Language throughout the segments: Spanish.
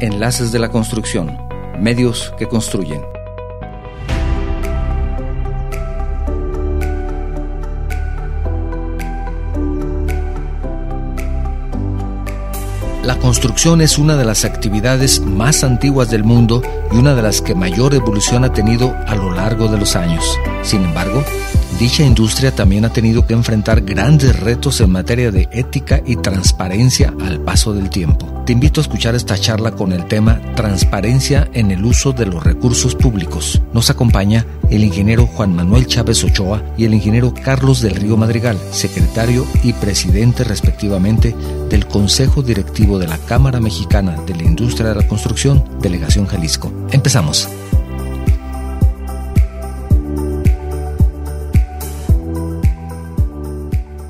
Enlaces de la Construcción, medios que construyen. La construcción es una de las actividades más antiguas del mundo y una de las que mayor evolución ha tenido a lo largo de los años. Sin embargo, dicha industria también ha tenido que enfrentar grandes retos en materia de ética y transparencia al paso del tiempo. Te invito a escuchar esta charla con el tema Transparencia en el uso de los recursos públicos. Nos acompaña el ingeniero Juan Manuel Chávez Ochoa y el ingeniero Carlos del Río Madrigal, secretario y presidente respectivamente del Consejo Directivo de la Cámara Mexicana de la Industria de la Construcción, Delegación Jalisco. Empezamos.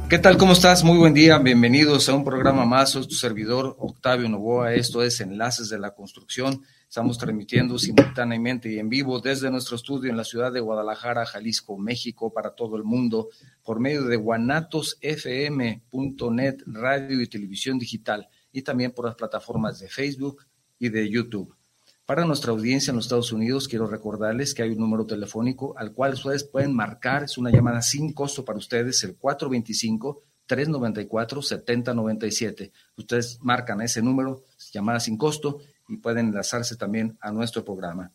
¿Qué tal? ¿Cómo estás? Muy buen día. Bienvenidos a un programa más. Soy tu servidor Octavio Novoa. Esto es Enlaces de la Construcción. Estamos transmitiendo simultáneamente y en vivo desde nuestro estudio en la ciudad de Guadalajara, Jalisco, México, para todo el mundo, por medio de guanatosfm.net, radio y televisión digital, y también por las plataformas de Facebook y de YouTube. Para nuestra audiencia en los Estados Unidos, quiero recordarles que hay un número telefónico al cual ustedes pueden marcar, es una llamada sin costo para ustedes, el 425-394-7097. Ustedes marcan ese número, llamada sin costo, y pueden enlazarse también a nuestro programa.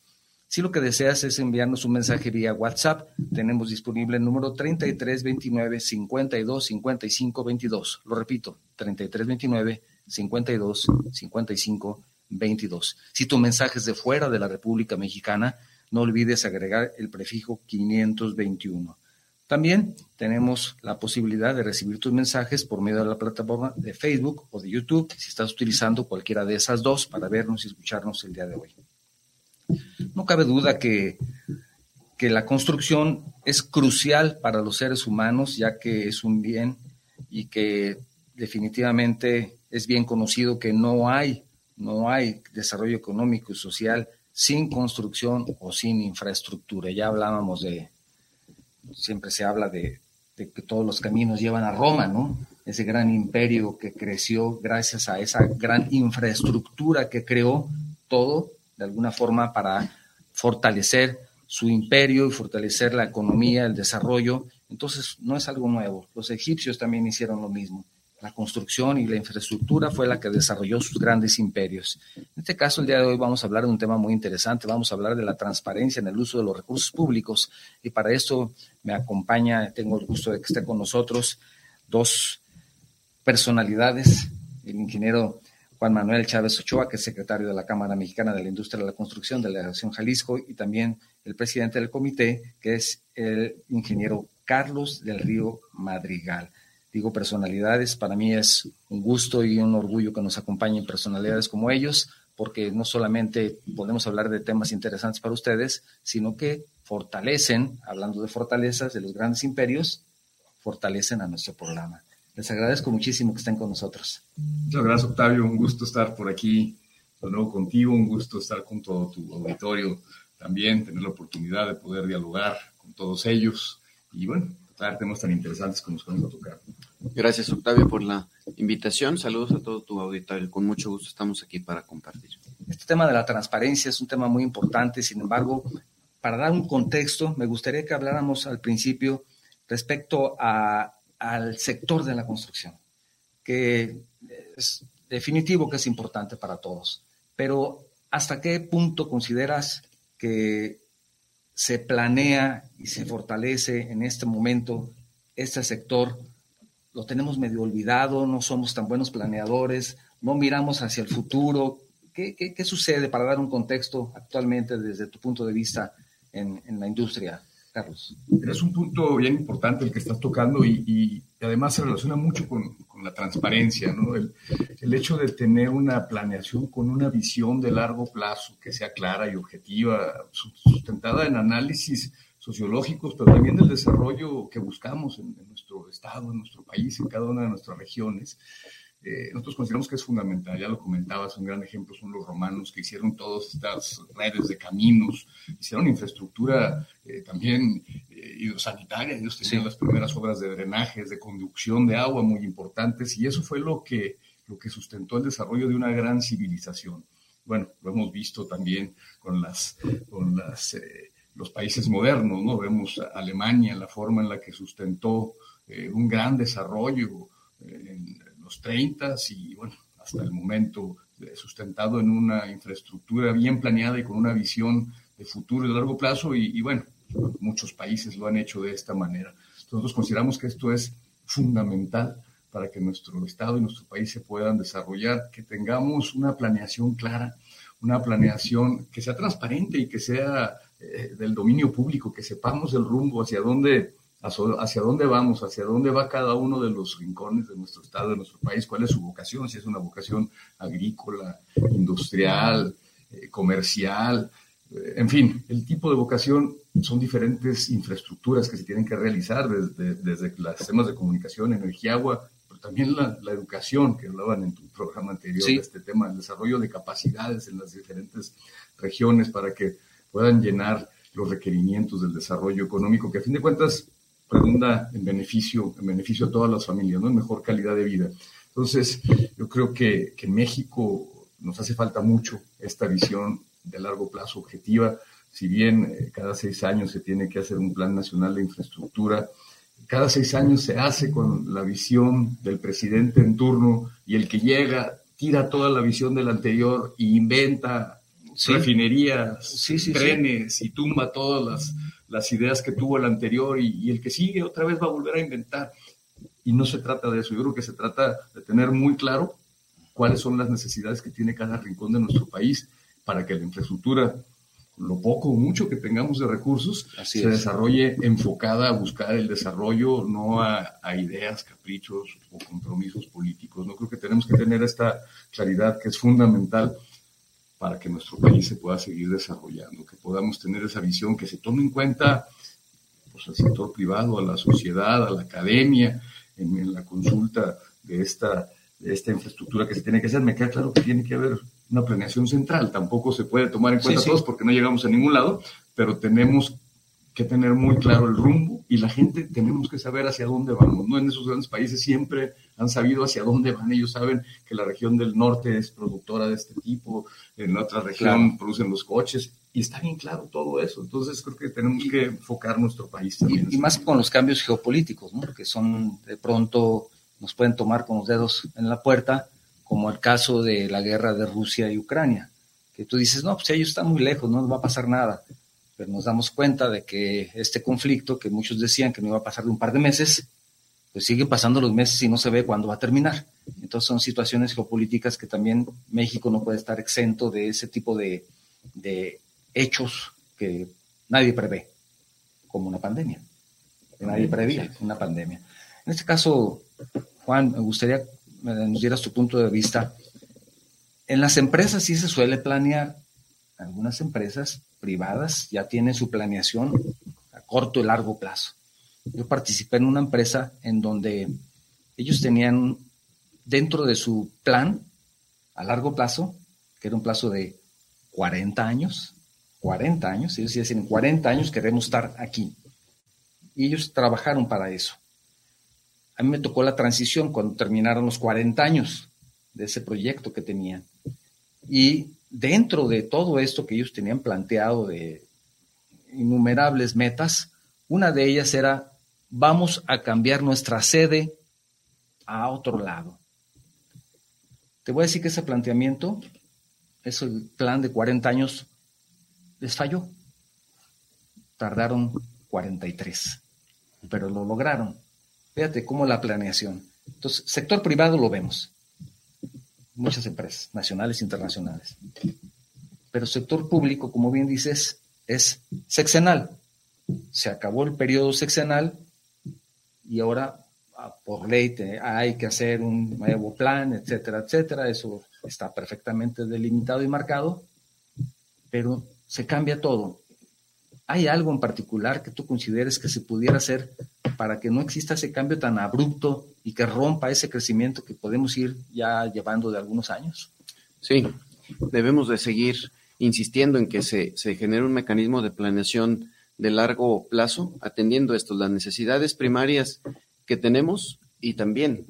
Si lo que deseas es enviarnos un mensaje vía WhatsApp, tenemos disponible el número 3329 52 55 22. Lo repito, 3329 52 55 22. Si tu mensaje es de fuera de la República Mexicana, no olvides agregar el prefijo 521. También tenemos la posibilidad de recibir tus mensajes por medio de la plataforma de Facebook o de YouTube, si estás utilizando cualquiera de esas dos para vernos y escucharnos el día de hoy. No cabe duda que, que la construcción es crucial para los seres humanos, ya que es un bien y que definitivamente es bien conocido que no hay no hay desarrollo económico y social sin construcción o sin infraestructura. Ya hablábamos de, siempre se habla de, que todos los caminos llevan a Roma, ¿no? Ese gran imperio que creció gracias a esa gran infraestructura que creó todo, de alguna forma, para fortalecer su imperio y fortalecer la economía, el desarrollo. Entonces, no es algo nuevo. Los egipcios también hicieron lo mismo la construcción y la infraestructura fue la que desarrolló sus grandes imperios. En este caso, el día de hoy vamos a hablar de un tema muy interesante, vamos a hablar de la transparencia en el uso de los recursos públicos. Y para esto me acompaña, tengo el gusto de que esté con nosotros dos personalidades, el ingeniero Juan Manuel Chávez Ochoa, que es secretario de la Cámara Mexicana de la Industria de la Construcción de la Nación Jalisco, y también el presidente del comité, que es el ingeniero Carlos del Río Madrigal digo personalidades, para mí es un gusto y un orgullo que nos acompañen personalidades como ellos, porque no solamente podemos hablar de temas interesantes para ustedes, sino que fortalecen, hablando de fortalezas de los grandes imperios, fortalecen a nuestro programa. Les agradezco muchísimo que estén con nosotros. Muchas gracias, Octavio. Un gusto estar por aquí de nuevo contigo, un gusto estar con todo tu auditorio también, tener la oportunidad de poder dialogar con todos ellos. Y bueno, temas tan interesantes que nos vamos a tocar. Gracias, Octavio, por la invitación. Saludos a todo tu auditorio. Con mucho gusto estamos aquí para compartir. Este tema de la transparencia es un tema muy importante. Sin embargo, para dar un contexto, me gustaría que habláramos al principio respecto a, al sector de la construcción, que es definitivo que es importante para todos. Pero, ¿hasta qué punto consideras que se planea y se fortalece en este momento este sector, lo tenemos medio olvidado, no somos tan buenos planeadores, no miramos hacia el futuro. ¿Qué, qué, sucede para dar un contexto actualmente desde tu punto de vista en, en la industria? Carlos. Es un punto bien importante el que estás tocando y, además se relaciona mucho con, la transparencia, ¿no? El, el, hecho de tener una planeación con una visión de largo plazo que sea clara y objetiva, sustentada en análisis sociológicos, pero también del desarrollo que buscamos en, en nuestro estado, en nuestro país, en cada una de nuestras regiones. Eh, nosotros consideramos que es fundamental, ya lo comentabas, un gran ejemplo son los romanos que hicieron todas estas redes de caminos, hicieron infraestructura eh, también eh, hidrosanitaria, ellos tenían las primeras obras de drenajes, de conducción de agua muy importantes y eso fue lo que, lo que sustentó el desarrollo de una gran civilización. bueno, lo hemos visto también con las, con las, eh, los países modernos, ¿no? Vemos a Alemania, la forma en la que sustentó eh, un gran desarrollo eh, en los 30 y, bueno, hasta el momento sustentado en una infraestructura bien planeada y con una visión de futuro de largo plazo y, y bueno, muchos países lo han hecho de esta manera. Nosotros consideramos que esto es fundamental para que nuestro Estado y nuestro país se puedan desarrollar, que tengamos una planeación clara, una planeación que sea transparente y que sea eh, del dominio público, que sepamos el rumbo hacia dónde, hacia dónde vamos, hacia dónde va cada uno de los rincones de nuestro Estado, de nuestro país, cuál es su vocación, si es una vocación agrícola, industrial, eh, comercial, eh, en fin, el tipo de vocación son diferentes infraestructuras que se tienen que realizar desde, desde los sistemas de comunicación, energía, agua, también la, educación, que hablaban en tu programa anterior, de este tema, el desarrollo de capacidades en las diferentes regiones para que puedan llenar los requerimientos del desarrollo económico, que a fin de cuentas redunda en beneficio, en beneficio a todas las familias, ¿no? en mejor calidad de vida. Entonces, yo creo que, que en México nos hace falta mucho esta visión de largo plazo objetiva, si bien eh, cada seis años se tiene que hacer un plan nacional de infraestructura, cada seis años se hace con la visión del presidente en turno y el que llega tira toda la visión del anterior e inventa refinerías, trenes y tumba todas las, las, ideas que tuvo el anterior y, y, el que sigue otra vez va a volver a inventar. Y no se trata de eso, yo creo que se trata de tener muy claro cuáles son las necesidades que tiene cada rincón de nuestro país para que la infraestructura lo poco o mucho que tengamos de recursos se desarrolle enfocada a buscar el desarrollo, no a, ideas, caprichos o compromisos políticos. No creo que tenemos que tener esta claridad que es fundamental para que nuestro país se pueda seguir desarrollando, que podamos tener esa visión, que se tome en cuenta pues, al sector privado, a la sociedad, a la academia, en, la consulta de esta, de esta infraestructura que se tiene que hacer. Me queda claro que tiene que haber una planeación central. Tampoco se puede tomar en cuenta todos porque no llegamos a ningún lado, pero tenemos que tener muy claro el rumbo y la gente tenemos que saber hacia dónde vamos. ¿no? En esos grandes países siempre han sabido hacia dónde van. Ellos saben que la región del norte es productora de este tipo, en otra región producen los coches y está bien claro todo eso. Entonces creo que tenemos que enfocar nuestro país también. Y, más con los cambios geopolíticos, ¿no? que son de pronto nos pueden tomar con los dedos en la puerta como el caso de la guerra de Rusia y Ucrania, que tú dices, no, pues ellos están muy lejos, no nos va a pasar nada, pero nos damos cuenta de que este conflicto, que muchos decían que no iba a pasar de un par de meses, pues siguen pasando los meses y no se ve cuándo va a terminar. Entonces son situaciones geopolíticas que también México no puede estar exento de ese tipo de, de hechos que nadie prevé, como una pandemia, que nadie prevía, una pandemia. En este caso, Juan, me gustaría nos dieras tu punto de vista. En las empresas sí se suele planear. Algunas empresas privadas ya tienen su planeación a corto y largo plazo. Yo participé en una empresa en donde ellos tenían dentro de su plan a largo plazo, que era un plazo de 40 años, 40 años, ellos decían, en 40 años queremos estar aquí. Y ellos trabajaron para eso a mí me tocó la transición cuando terminaron los 40 años de ese proyecto que tenían. Y dentro de todo esto que ellos tenían planteado de innumerables metas, una de ellas era, vamos a cambiar nuestra sede a otro lado. Te voy a decir que ese planteamiento, ese plan de 40 años, les falló. Tardaron 43, pero lo lograron. Fíjate cómo la planeación. Entonces, sector privado lo vemos. Muchas empresas, nacionales e internacionales. Pero sector público, como bien dices, es sexenal. Se acabó el periodo sexenal y ahora ah, por ley hay que hacer un nuevo plan, etcétera, etcétera. Eso está perfectamente delimitado y marcado, pero se cambia todo. ¿Hay algo en particular que tú consideres que se pudiera hacer para que no exista ese cambio tan abrupto y que rompa ese crecimiento que podemos ir ya llevando de algunos años? Sí, debemos de seguir insistiendo en que se, se genere un mecanismo de planeación de largo plazo, atendiendo esto, las necesidades primarias que tenemos y también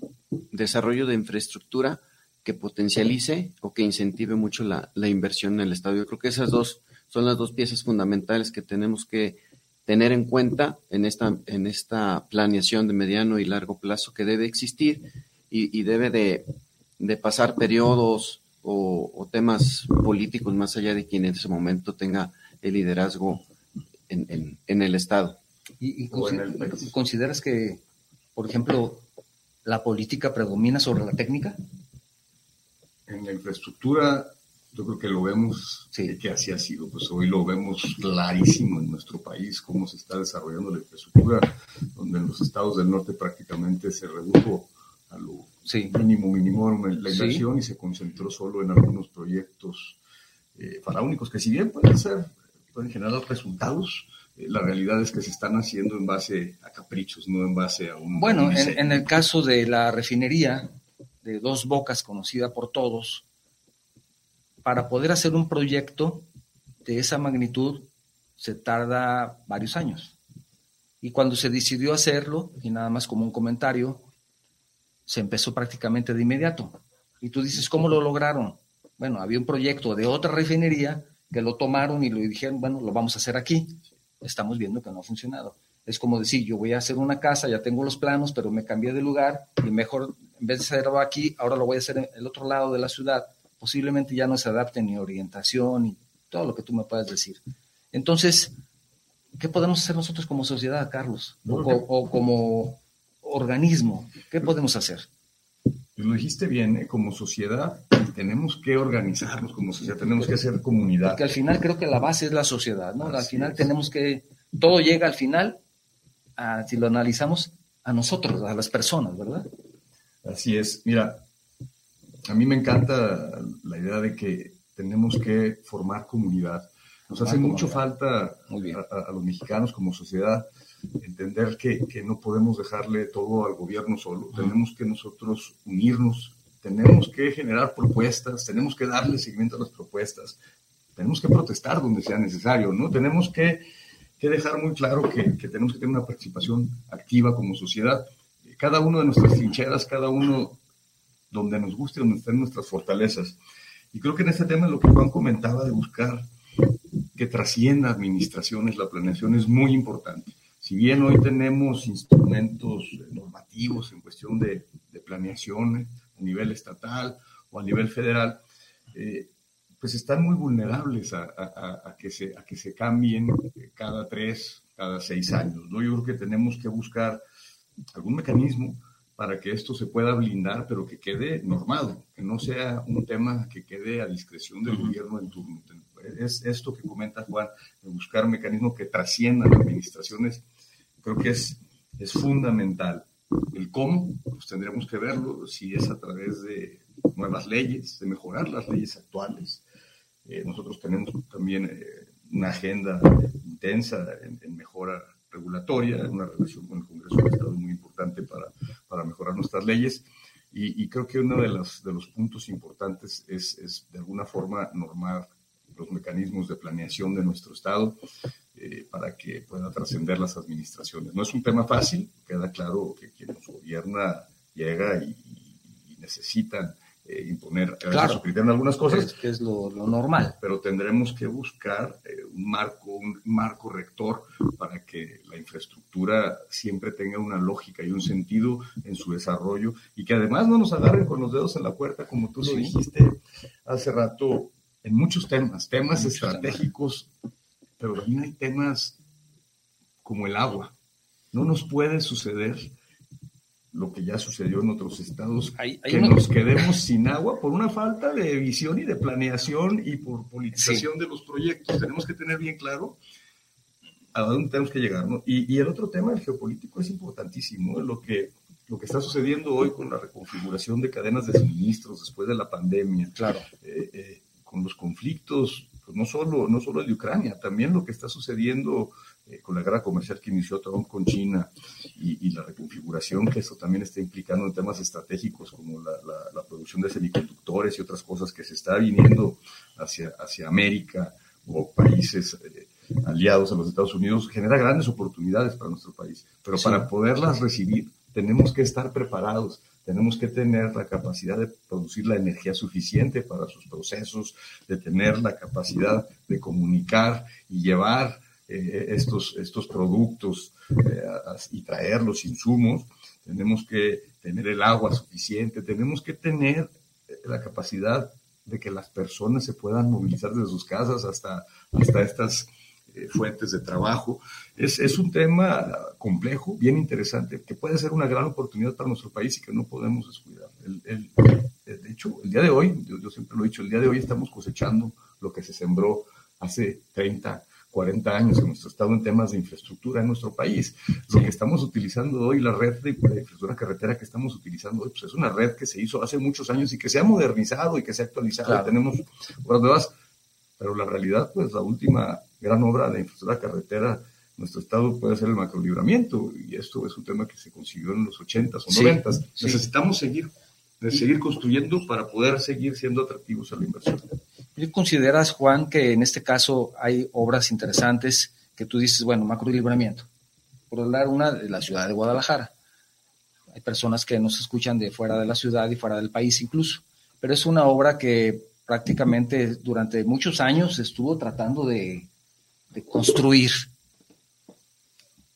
desarrollo de infraestructura que potencialice o que incentive mucho la, la inversión en el Estado. Yo creo que esas dos son las dos piezas fundamentales que tenemos que tener en cuenta en esta, en esta planeación de mediano y largo plazo que debe existir y, debe de, pasar periodos o, temas políticos más allá de quien en ese momento tenga el liderazgo en, el Estado. ¿Y, consideras que, por ejemplo, la política predomina sobre la técnica? En la infraestructura yo creo que lo vemos que así ha sido. Pues hoy lo vemos clarísimo en nuestro país, cómo se está desarrollando la infraestructura, donde en los estados del norte prácticamente se redujo a lo mínimo, mínimo la inversión y se concentró solo en algunos proyectos eh, faraónicos, que si bien pueden ser, pueden generar resultados, eh, la realidad es que se están haciendo en base a caprichos, no en base a un... Bueno, en, en el caso de la refinería de Dos Bocas, conocida por todos, para poder hacer un proyecto de esa magnitud se tarda varios años. Y cuando se decidió hacerlo, y nada más como un comentario, se empezó prácticamente de inmediato. Y tú dices, ¿cómo lo lograron? Bueno, había un proyecto de otra refinería que lo tomaron y lo dijeron, bueno, lo vamos a hacer aquí. Estamos viendo que no ha funcionado. Es como decir, yo voy a hacer una casa, ya tengo los planos, pero me cambié de lugar y mejor, en vez de hacerlo aquí, ahora lo voy a hacer en el otro lado de la ciudad posiblemente ya no se adapte ni orientación y todo lo que tú me puedas decir. Entonces, ¿qué podemos hacer nosotros como sociedad, Carlos? O, como organismo, ¿qué podemos hacer? Lo dijiste bien, ¿eh? como sociedad tenemos que organizarnos como sociedad, tenemos que hacer comunidad. Porque al final creo que la base es la sociedad, ¿no? al final tenemos que, todo llega al final, si lo analizamos, a nosotros, a las personas, ¿verdad? Así es. Mira, a mí me encanta idea de que tenemos que formar comunidad. Nos hace mucho falta a, los mexicanos como sociedad entender que, no podemos dejarle todo al gobierno solo. Tenemos que nosotros unirnos, tenemos que generar propuestas, tenemos que darle seguimiento a las propuestas, tenemos que protestar donde sea necesario, ¿no? Tenemos que, dejar muy claro que, que tenemos que tener una participación activa como sociedad. Cada uno de nuestras trincheras, cada uno donde nos guste, donde estén nuestras fortalezas. Y creo que en este tema lo que Juan comentaba de buscar que trascienda administraciones, la planeación es muy importante. Si bien hoy tenemos instrumentos normativos en cuestión de, planeación a nivel estatal o a nivel federal, eh, pues están muy vulnerables a, que se, a que se cambien cada tres, cada seis años. ¿no? Yo creo que tenemos que buscar algún mecanismo para que esto se pueda blindar, pero que quede normado, que no sea un tema que quede a discreción del gobierno en turno. Es esto que comenta Juan, de buscar mecanismos que trasciendan administraciones, creo que es, es fundamental. El cómo, pues tendremos que verlo, si es a través de nuevas leyes, de mejorar las leyes actuales. Eh, nosotros tenemos también eh, una agenda intensa en, en mejora regulatoria, una relación con el Congreso del Estado muy importante para, para mejorar nuestras leyes. Y, creo que uno de los, de los puntos importantes es, es, de alguna forma normar los mecanismos de planeación de nuestro Estado eh, para que pueda trascender las administraciones. No es un tema fácil, queda claro que quien nos gobierna llega y, y necesitan eh, imponer claro, su en algunas cosas. Que es, lo, normal. Pero tendremos que buscar eh, un marco, un marco rector para que la infraestructura siempre tenga una lógica y un sentido en su desarrollo y que además no nos agarren con los dedos en la puerta, como tú lo dijiste hace rato, en muchos temas, temas estratégicos, pero también hay temas como el agua. No nos puede suceder lo que ya sucedió en otros estados, que nos quedemos sin agua por una falta de visión y de planeación y por politización de los proyectos. Tenemos que tener bien claro a dónde tenemos que llegar. ¿no? Y, el otro tema, el geopolítico, es importantísimo. Lo, que, lo que está sucediendo hoy con la reconfiguración de cadenas de suministros después de la pandemia, claro. Eh, eh, con los conflictos, pues no, solo, no solo de Ucrania, también lo que está sucediendo eh, con la guerra comercial que inició Trump con China y, la reconfiguración que eso también está implicando en temas estratégicos como la, producción de semiconductores y otras cosas que se está viniendo hacia, hacia América o países eh, aliados a los Estados Unidos, genera grandes oportunidades para nuestro país. Pero para poderlas recibir tenemos que estar preparados, tenemos que tener la capacidad de producir la energía suficiente para sus procesos, de tener la capacidad de comunicar y llevar eh, estos, estos productos eh, y traer los insumos. Tenemos que tener el agua suficiente, tenemos que tener la capacidad de que las personas se puedan movilizar desde sus casas hasta, hasta estas eh, fuentes de trabajo. Es, es, un tema complejo, bien interesante, que puede ser una gran oportunidad para nuestro país y que no podemos descuidar. El, de hecho, el día de hoy, yo, siempre lo he dicho, el día de hoy estamos cosechando lo que se sembró hace 30, 40 años en nuestro estado en temas de infraestructura en nuestro país. Lo que estamos utilizando hoy, la red de, infraestructura carretera que estamos utilizando hoy, pues es una red que se hizo hace muchos años y que se ha modernizado y que se ha actualizado. Tenemos obras nuevas, pero la realidad, pues la última gran obra de infraestructura carretera nuestro estado puede ser el macrolibramiento y esto es un tema que se consiguió en los 80s o 90s. Necesitamos seguir, seguir construyendo para poder seguir siendo atractivos a la inversión. ¿Consideras, Juan, que en este caso hay obras interesantes que tú dices, bueno, macro libramiento? Por hablar una de la ciudad de Guadalajara. Hay personas que nos escuchan de fuera de la ciudad y fuera del país incluso, pero es una obra que prácticamente durante muchos años estuvo tratando de, de construir.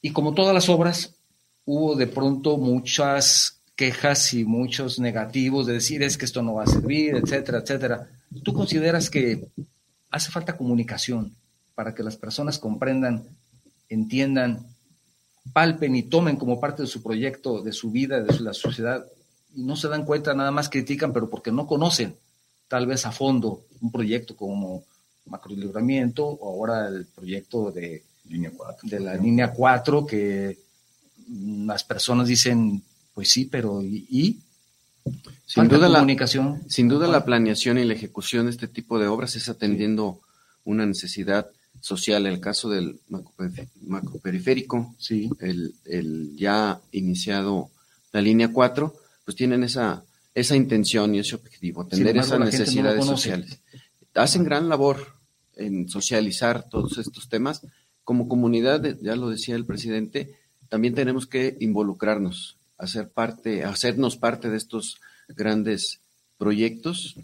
Y como todas las obras, hubo de pronto muchas quejas y muchos negativos de decir es que esto no va a servir, etcétera, etcétera. ¿Tú consideras que hace falta comunicación para que las personas comprendan, entiendan, palpen y tomen como parte de su proyecto, de su vida, de la sociedad, y no se dan cuenta, nada más critican, pero porque no conocen tal vez a fondo un proyecto como macrolibramiento o ahora el proyecto de, línea 4, de la línea 4 que las personas dicen, pues sí, pero ¿y? Sin duda, la, comunicación. sin duda la planeación y la ejecución de este tipo de obras es atendiendo una necesidad social. El caso del macroperiférico, sí. el, el, ya iniciado la línea 4, pues tienen esa, esa intención y ese objetivo, atender esas necesidades sociales. Hacen gran labor en socializar todos estos temas. Como comunidad, ya lo decía el presidente, también tenemos que involucrarnos, hacer parte, hacernos parte de estos grandes proyectos,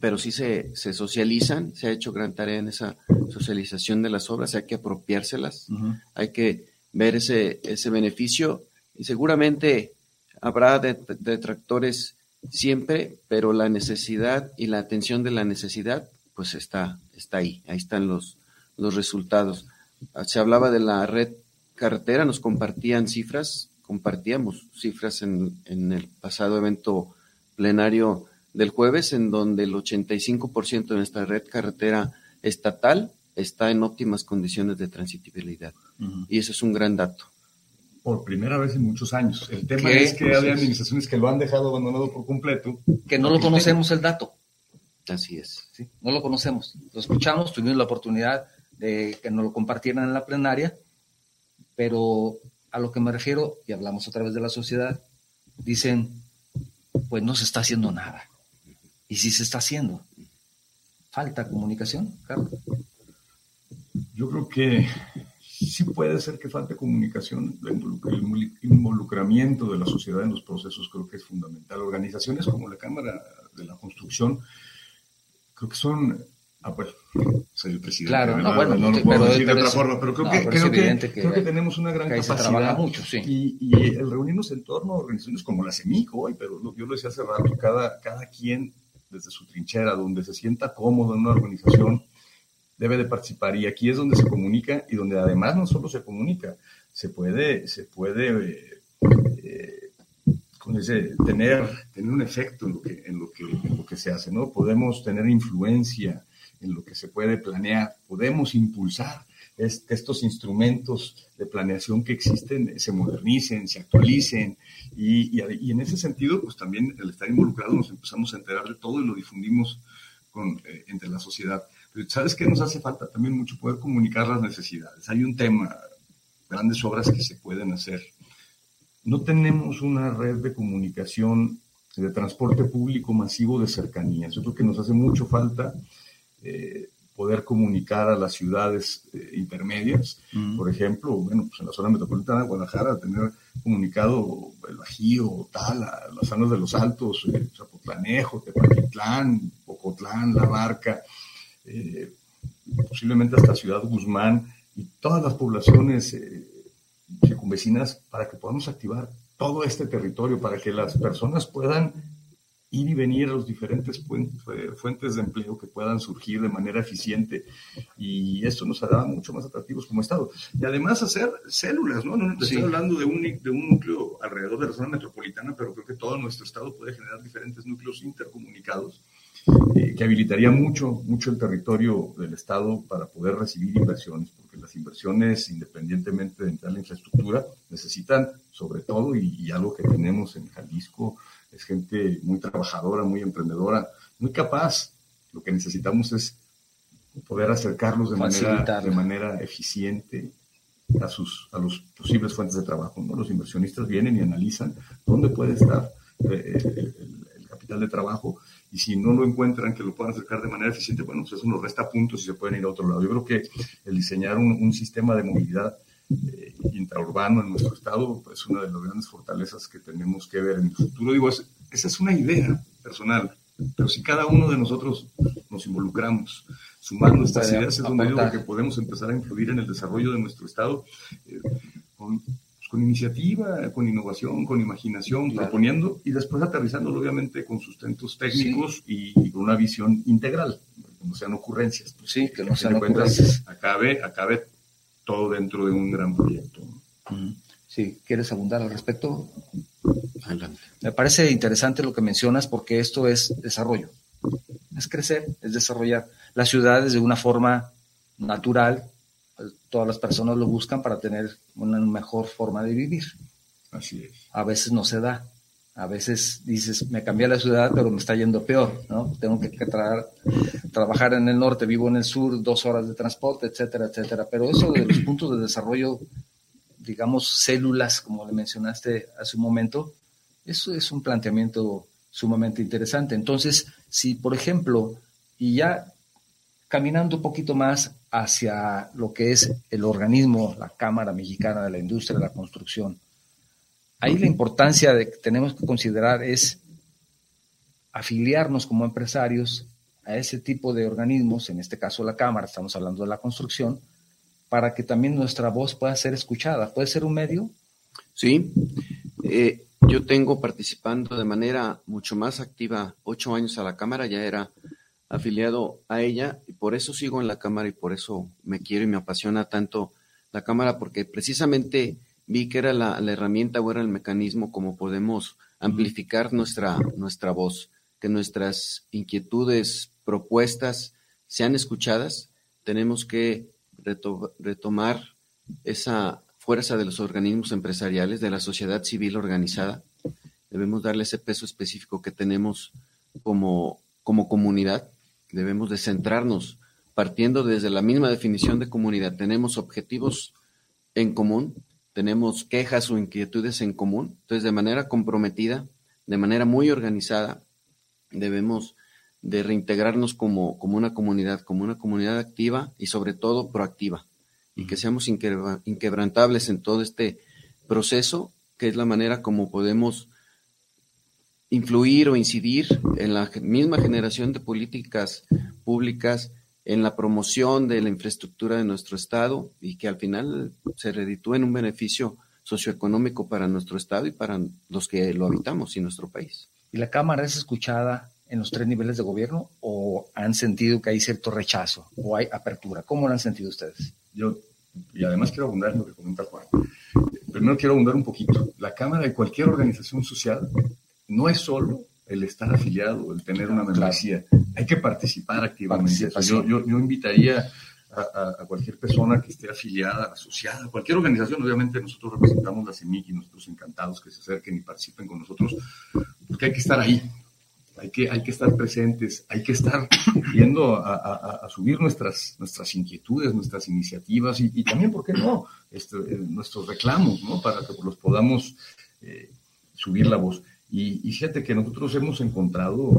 pero sí se, se socializan, se ha hecho gran tarea en esa socialización de las obras, hay que apropiárselas, hay que ver ese, ese beneficio y seguramente habrá detractores siempre, pero la necesidad y la atención de la necesidad pues está, está ahí, ahí están los, los resultados. Se hablaba de la red carretera, nos compartían cifras, compartíamos cifras en, el pasado evento plenario del jueves, en donde el 85% de nuestra red carretera estatal está en óptimas condiciones de transitibilidad. Y eso es un gran dato. Por primera vez en muchos años. El tema es que hay administraciones que lo han dejado abandonado por completo. Que no lo conocemos el dato. Así es. ¿Sí? No lo conocemos. Lo escuchamos, tuvimos la oportunidad de que nos lo compartieran en la plenaria, pero a lo que me refiero, y hablamos otra vez de la sociedad, dicen, pues no se está haciendo nada. Y sí se está haciendo. ¿Falta comunicación, Carlos? Yo creo que sí puede ser que falte comunicación, el involucramiento de la sociedad en los procesos creo que es fundamental. Organizaciones como la Cámara de la Construcción creo que son Ah, pues, soy el presidente. Claro, no, bueno, no lo puedo decir de otra forma, pero creo, que, creo, que, creo que tenemos una gran capacidad. Mucho, sí. y, y, el reunirnos en torno a organizaciones como la CEMIC hoy, pero yo lo decía hace rato, cada, cada quien desde su trinchera, donde se sienta cómodo en una organización, debe de participar. Y aquí es donde se comunica y donde además no solo se comunica, se puede, se puede eh, eh tener, tener un efecto en lo, que, en, lo que, en lo que se hace, ¿no? Podemos tener influencia en lo que se puede planear. Podemos impulsar estos instrumentos de planeación que existen se modernicen, se actualicen y, en ese sentido, pues también al estar involucrados nos empezamos a enterar de todo y lo difundimos con, eh, entre la sociedad. Pero ¿sabes qué nos hace falta también mucho? Poder comunicar las necesidades. Hay un tema, grandes obras que se pueden hacer. No tenemos una red de comunicación de transporte público masivo de cercanías. Yo creo que nos hace mucho falta eh, poder comunicar a las ciudades eh, intermedias. Por ejemplo, bueno, pues en la zona metropolitana de Guadalajara, tener comunicado el Bajío, tal, a las zonas de los Altos, eh, Zapotlanejo, Tepatitlán, Pocotlán, La Barca, eh, posiblemente hasta Ciudad Guzmán y todas las poblaciones circunvecinas para que podamos activar todo este territorio, para que las personas puedan ir y venir a los diferentes fuentes de empleo que puedan surgir de manera eficiente y esto nos hará mucho más atractivos como Estado. Y además hacer células, ¿no? No estoy hablando de un, de un núcleo alrededor de la zona metropolitana, pero creo que todo nuestro Estado puede generar diferentes núcleos intercomunicados eh, que habilitaría mucho, mucho el territorio del Estado para poder recibir inversiones, porque las inversiones, independientemente de entrar en la infraestructura, necesitan sobre todo, y algo que tenemos en Jalisco, es gente muy trabajadora, muy emprendedora, muy capaz. Lo que necesitamos es poder acercarlos de, manera, de manera eficiente a, sus, a los posibles fuentes de trabajo. ¿no? Los inversionistas vienen y analizan dónde puede estar eh, el, capital de trabajo y si no lo encuentran que lo puedan acercar de manera eficiente, bueno, pues eso nos resta puntos y se pueden ir a otro lado. Yo creo que el diseñar un, un sistema de movilidad eh, intraurbano en nuestro estado, es una de las grandes fortalezas que tenemos que ver en el futuro. Digo, esa es una idea personal, pero si cada uno de nosotros nos involucramos, sumando estas ideas, es donde digo que podemos empezar a influir en el desarrollo de nuestro estado eh, con, pues, con, iniciativa, con innovación, con imaginación, proponiendo y después aterrizándolo obviamente con sustentos técnicos y, con una visión integral, no sean ocurrencias. sí, que no sean ocurrencias. Acabe, acabe todo dentro de un gran proyecto. Sí, ¿quieres abundar al respecto? Adelante. Me parece interesante lo que mencionas porque esto es desarrollo. Es crecer, es desarrollar. Las ciudades de una forma natural, pues, todas las personas lo buscan para tener una mejor forma de vivir. Así es. A veces no se da. A veces dices, me cambié la ciudad, pero me está yendo peor, ¿no? Tengo que, trabajar en el norte, vivo en el sur, dos horas de transporte, etcétera, etcétera. Pero eso de los puntos de desarrollo, digamos, células, como le mencionaste hace un momento, eso es un planteamiento sumamente interesante. Entonces, si, por ejemplo, y ya caminando un poquito más hacia lo que es el organismo, la Cámara Mexicana de la Industria de la Construcción, Ahí la importancia de que tenemos que considerar es afiliarnos como empresarios a ese tipo de organismos, en este caso la Cámara, estamos hablando de la construcción, para que también nuestra voz pueda ser escuchada. ¿Puede ser un medio? Sí. Eh, yo tengo participando de manera mucho más activa ocho años a la Cámara, ya era afiliado a ella y por eso sigo en la Cámara y por eso me quiero y me apasiona tanto la Cámara, porque precisamente vi que era la, herramienta o era el mecanismo como podemos amplificar nuestra, nuestra voz, que nuestras inquietudes, propuestas sean escuchadas. Tenemos que retomar esa fuerza de los organismos empresariales, de la sociedad civil organizada. Debemos darle ese peso específico que tenemos como, como comunidad. Debemos de centrarnos partiendo desde la misma definición de comunidad. Tenemos objetivos en común, tenemos quejas o inquietudes en común. Entonces, de manera comprometida, de manera muy organizada, debemos de reintegrarnos como, como una comunidad, como una comunidad activa y sobre todo proactiva, y que seamos inquebrantables en todo este proceso, que es la manera como podemos influir o incidir en la misma generación de políticas públicas en la promoción de la infraestructura de nuestro Estado y que al final se reditúe en un beneficio socioeconómico para nuestro Estado y para los que lo habitamos y nuestro país. ¿Y la Cámara es escuchada en los tres niveles de gobierno o han sentido que hay cierto rechazo o hay apertura? ¿Cómo lo han sentido ustedes? Yo, y además quiero abundar en lo que comenta Juan. Primero quiero abundar un poquito. La Cámara de cualquier organización social no es solo el estar afiliado, el tener una membresía. Hay que participar activamente. Yo, yo, yo, invitaría a, cualquier persona que esté afiliada, asociada, a cualquier organización. Obviamente nosotros representamos la CEMIC y nosotros encantados que se acerquen y participen con nosotros, porque hay que estar ahí. Hay que, hay que estar presentes, hay que estar viendo a, subir nuestras, nuestras inquietudes, nuestras iniciativas y, también, ¿por qué no?, este, eh, nuestros reclamos, ¿no?, para que los podamos eh, subir la voz. Y, fíjate que nosotros hemos encontrado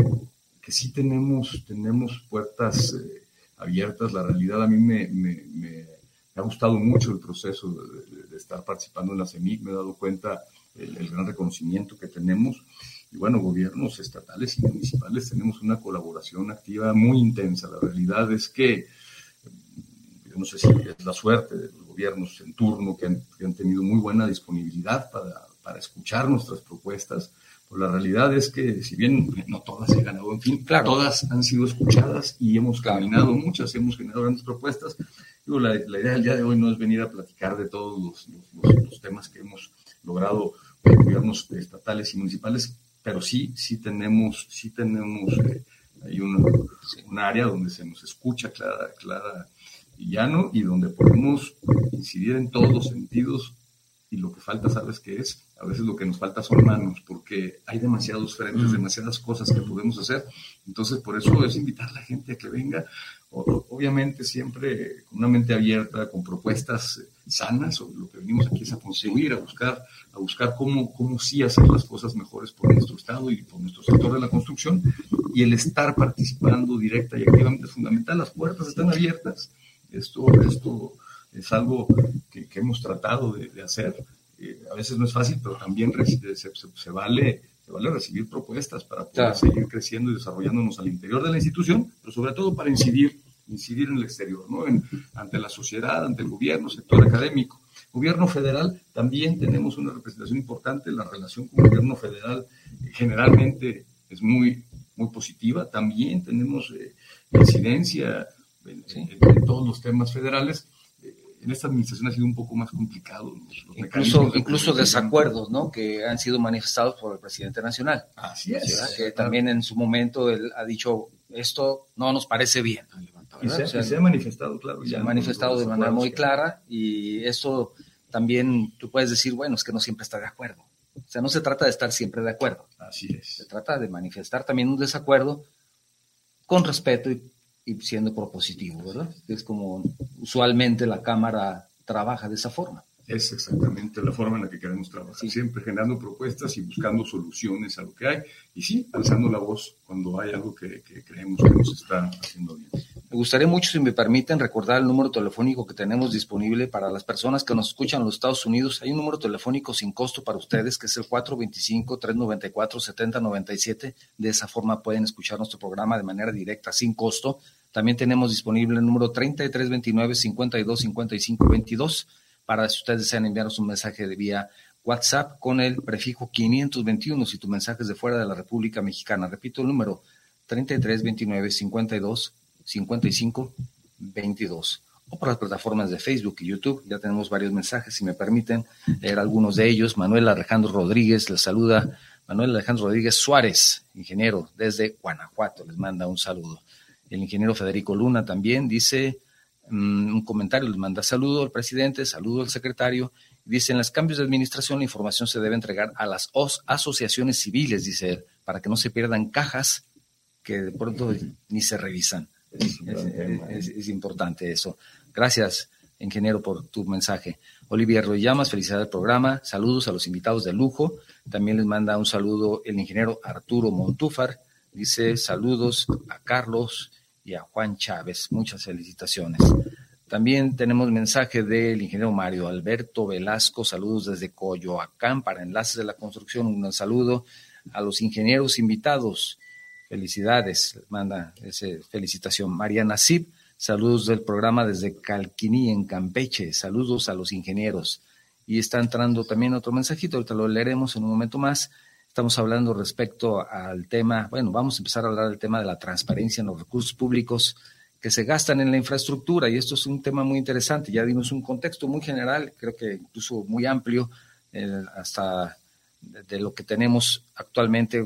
que sí tenemos, tenemos puertas eh, abiertas. La realidad a mí me, me, ha gustado mucho el proceso de, estar participando en la CEMIC, me he dado cuenta el, el gran reconocimiento que tenemos. Y bueno, gobiernos estatales y municipales tenemos una colaboración activa muy intensa. La realidad es que, yo no sé si es la suerte de los gobiernos en turno que han, que han tenido muy buena disponibilidad para, para escuchar nuestras propuestas, pues la realidad es que, si bien no todas se han ganado, en fin, claro. todas han sido escuchadas y hemos caminado muchas, hemos generado grandes propuestas. Digo, la, la, idea del día de hoy no es venir a platicar de todos los, los, los temas que hemos logrado con gobiernos estatales y municipales, pero sí, sí tenemos, sí tenemos eh, hay una, un área donde se nos escucha clara, clara y llano y donde podemos incidir en todos los sentidos y lo que falta, ¿sabes qué es? A veces lo que nos falta son manos, porque hay demasiados frentes, demasiadas cosas que podemos hacer. Entonces, por eso es invitar a la gente a que venga, obviamente siempre con una mente abierta, con propuestas sanas, o lo que venimos aquí es a conseguir, a buscar, a buscar cómo, cómo sí hacer las cosas mejores por nuestro Estado y por nuestro sector de la construcción, y el estar participando directa y activamente es fundamental. Las puertas están abiertas. Esto, esto es algo que, que hemos tratado de, de hacer. Eh, a veces no es fácil, pero también se, se, se, vale, se vale recibir propuestas para poder claro. seguir creciendo y desarrollándonos al interior de la institución, pero sobre todo para incidir, incidir en el exterior, ¿no? En, ante la sociedad, ante el gobierno, sector académico. Gobierno federal, también tenemos una representación importante. La relación con el gobierno federal eh, generalmente es muy, muy positiva. También tenemos eh, incidencia en, en todos los temas federales en esta administración ha sido un poco más complicado. Los, los incluso, incluso desacuerdos, ¿no? Que han sido manifestados por el presidente nacional. Así es. ¿verdad? Que también en su momento él ha dicho esto no nos parece bien. Y se, o sea, y se, ha manifestado, claro. Se ha manifestado de manera muy clara y esto también tú puedes decir, bueno, es que no siempre está de acuerdo. O sea, no se trata de estar siempre de acuerdo. Así es. Se trata de manifestar también un desacuerdo con respeto y y siendo propositivo, ¿verdad? Es como usualmente la Cámara trabaja de esa forma. Es exactamente la forma en la que queremos trabajar, sí. siempre generando propuestas y buscando soluciones a lo que hay, y sí, alzando la voz cuando hay algo que, que creemos que nos está haciendo bien. Me gustaría mucho, si me permiten, recordar el número telefónico que tenemos disponible para las personas que nos escuchan en los Estados Unidos. Hay un número telefónico sin costo para ustedes, que es el 425-394-7097. De esa forma pueden escuchar nuestro programa de manera directa, sin costo. También tenemos disponible el número 3329-525522 para si ustedes desean enviarnos un mensaje de vía WhatsApp con el prefijo 521 si tu mensaje es de fuera de la República Mexicana. Repito el número 3329-525522 o por las plataformas de Facebook y YouTube. Ya tenemos varios mensajes, si me permiten leer algunos de ellos. Manuel Alejandro Rodríguez les saluda. Manuel Alejandro Rodríguez Suárez, ingeniero desde Guanajuato, les manda un saludo. El ingeniero Federico Luna también dice um, un comentario, les manda saludo al presidente, saludo al secretario. Dice, en los cambios de administración la información se debe entregar a las asociaciones civiles, dice él, para que no se pierdan cajas que de pronto ni se revisan. Es, es, es, es importante eso. Gracias, ingeniero, por tu mensaje. Olivia Royamas, felicidades al programa. Saludos a los invitados de lujo. También les manda un saludo el ingeniero Arturo Montúfar. Dice saludos a Carlos y a Juan Chávez. Muchas felicitaciones. También tenemos mensaje del ingeniero Mario Alberto Velasco. Saludos desde Coyoacán para Enlaces de la Construcción. Un saludo a los ingenieros invitados. Felicidades, manda esa felicitación. Mariana Sib, saludos del programa desde Calquiní, en Campeche. Saludos a los ingenieros. Y está entrando también otro mensajito, ahorita lo leeremos en un momento más. Estamos hablando respecto al tema, bueno, vamos a empezar a hablar del tema de la transparencia en los recursos públicos que se gastan en la infraestructura y esto es un tema muy interesante. Ya dimos un contexto muy general, creo que incluso muy amplio, hasta de, de, lo que tenemos actualmente,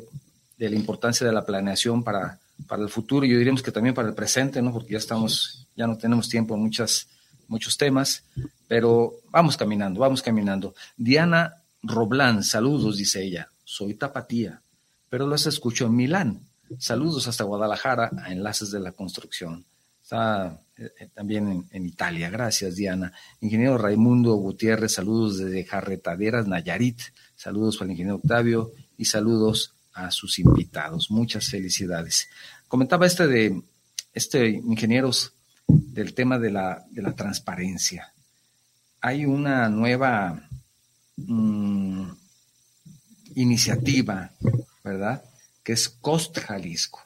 de la importancia de la planeación para, para el futuro y yo diríamos que también para el presente, ¿no? Porque ya estamos, ya no tenemos tiempo en muchas, muchos temas, pero vamos caminando, vamos caminando. Diana Roblán, saludos, dice ella soy tapatía, pero los escucho en Milán. Saludos hasta Guadalajara a Enlaces de la Construcción. Está eh, también en, Italia. Gracias, Diana. Ingeniero Raimundo Gutiérrez, saludos desde Jarretaderas, Nayarit. Saludos para el ingeniero Octavio y saludos a sus invitados. Muchas felicidades. Comentaba este de este ingeniero del tema de la, de la transparencia. Hay una nueva mm, iniciativa, ¿verdad? Que es Cost Jalisco,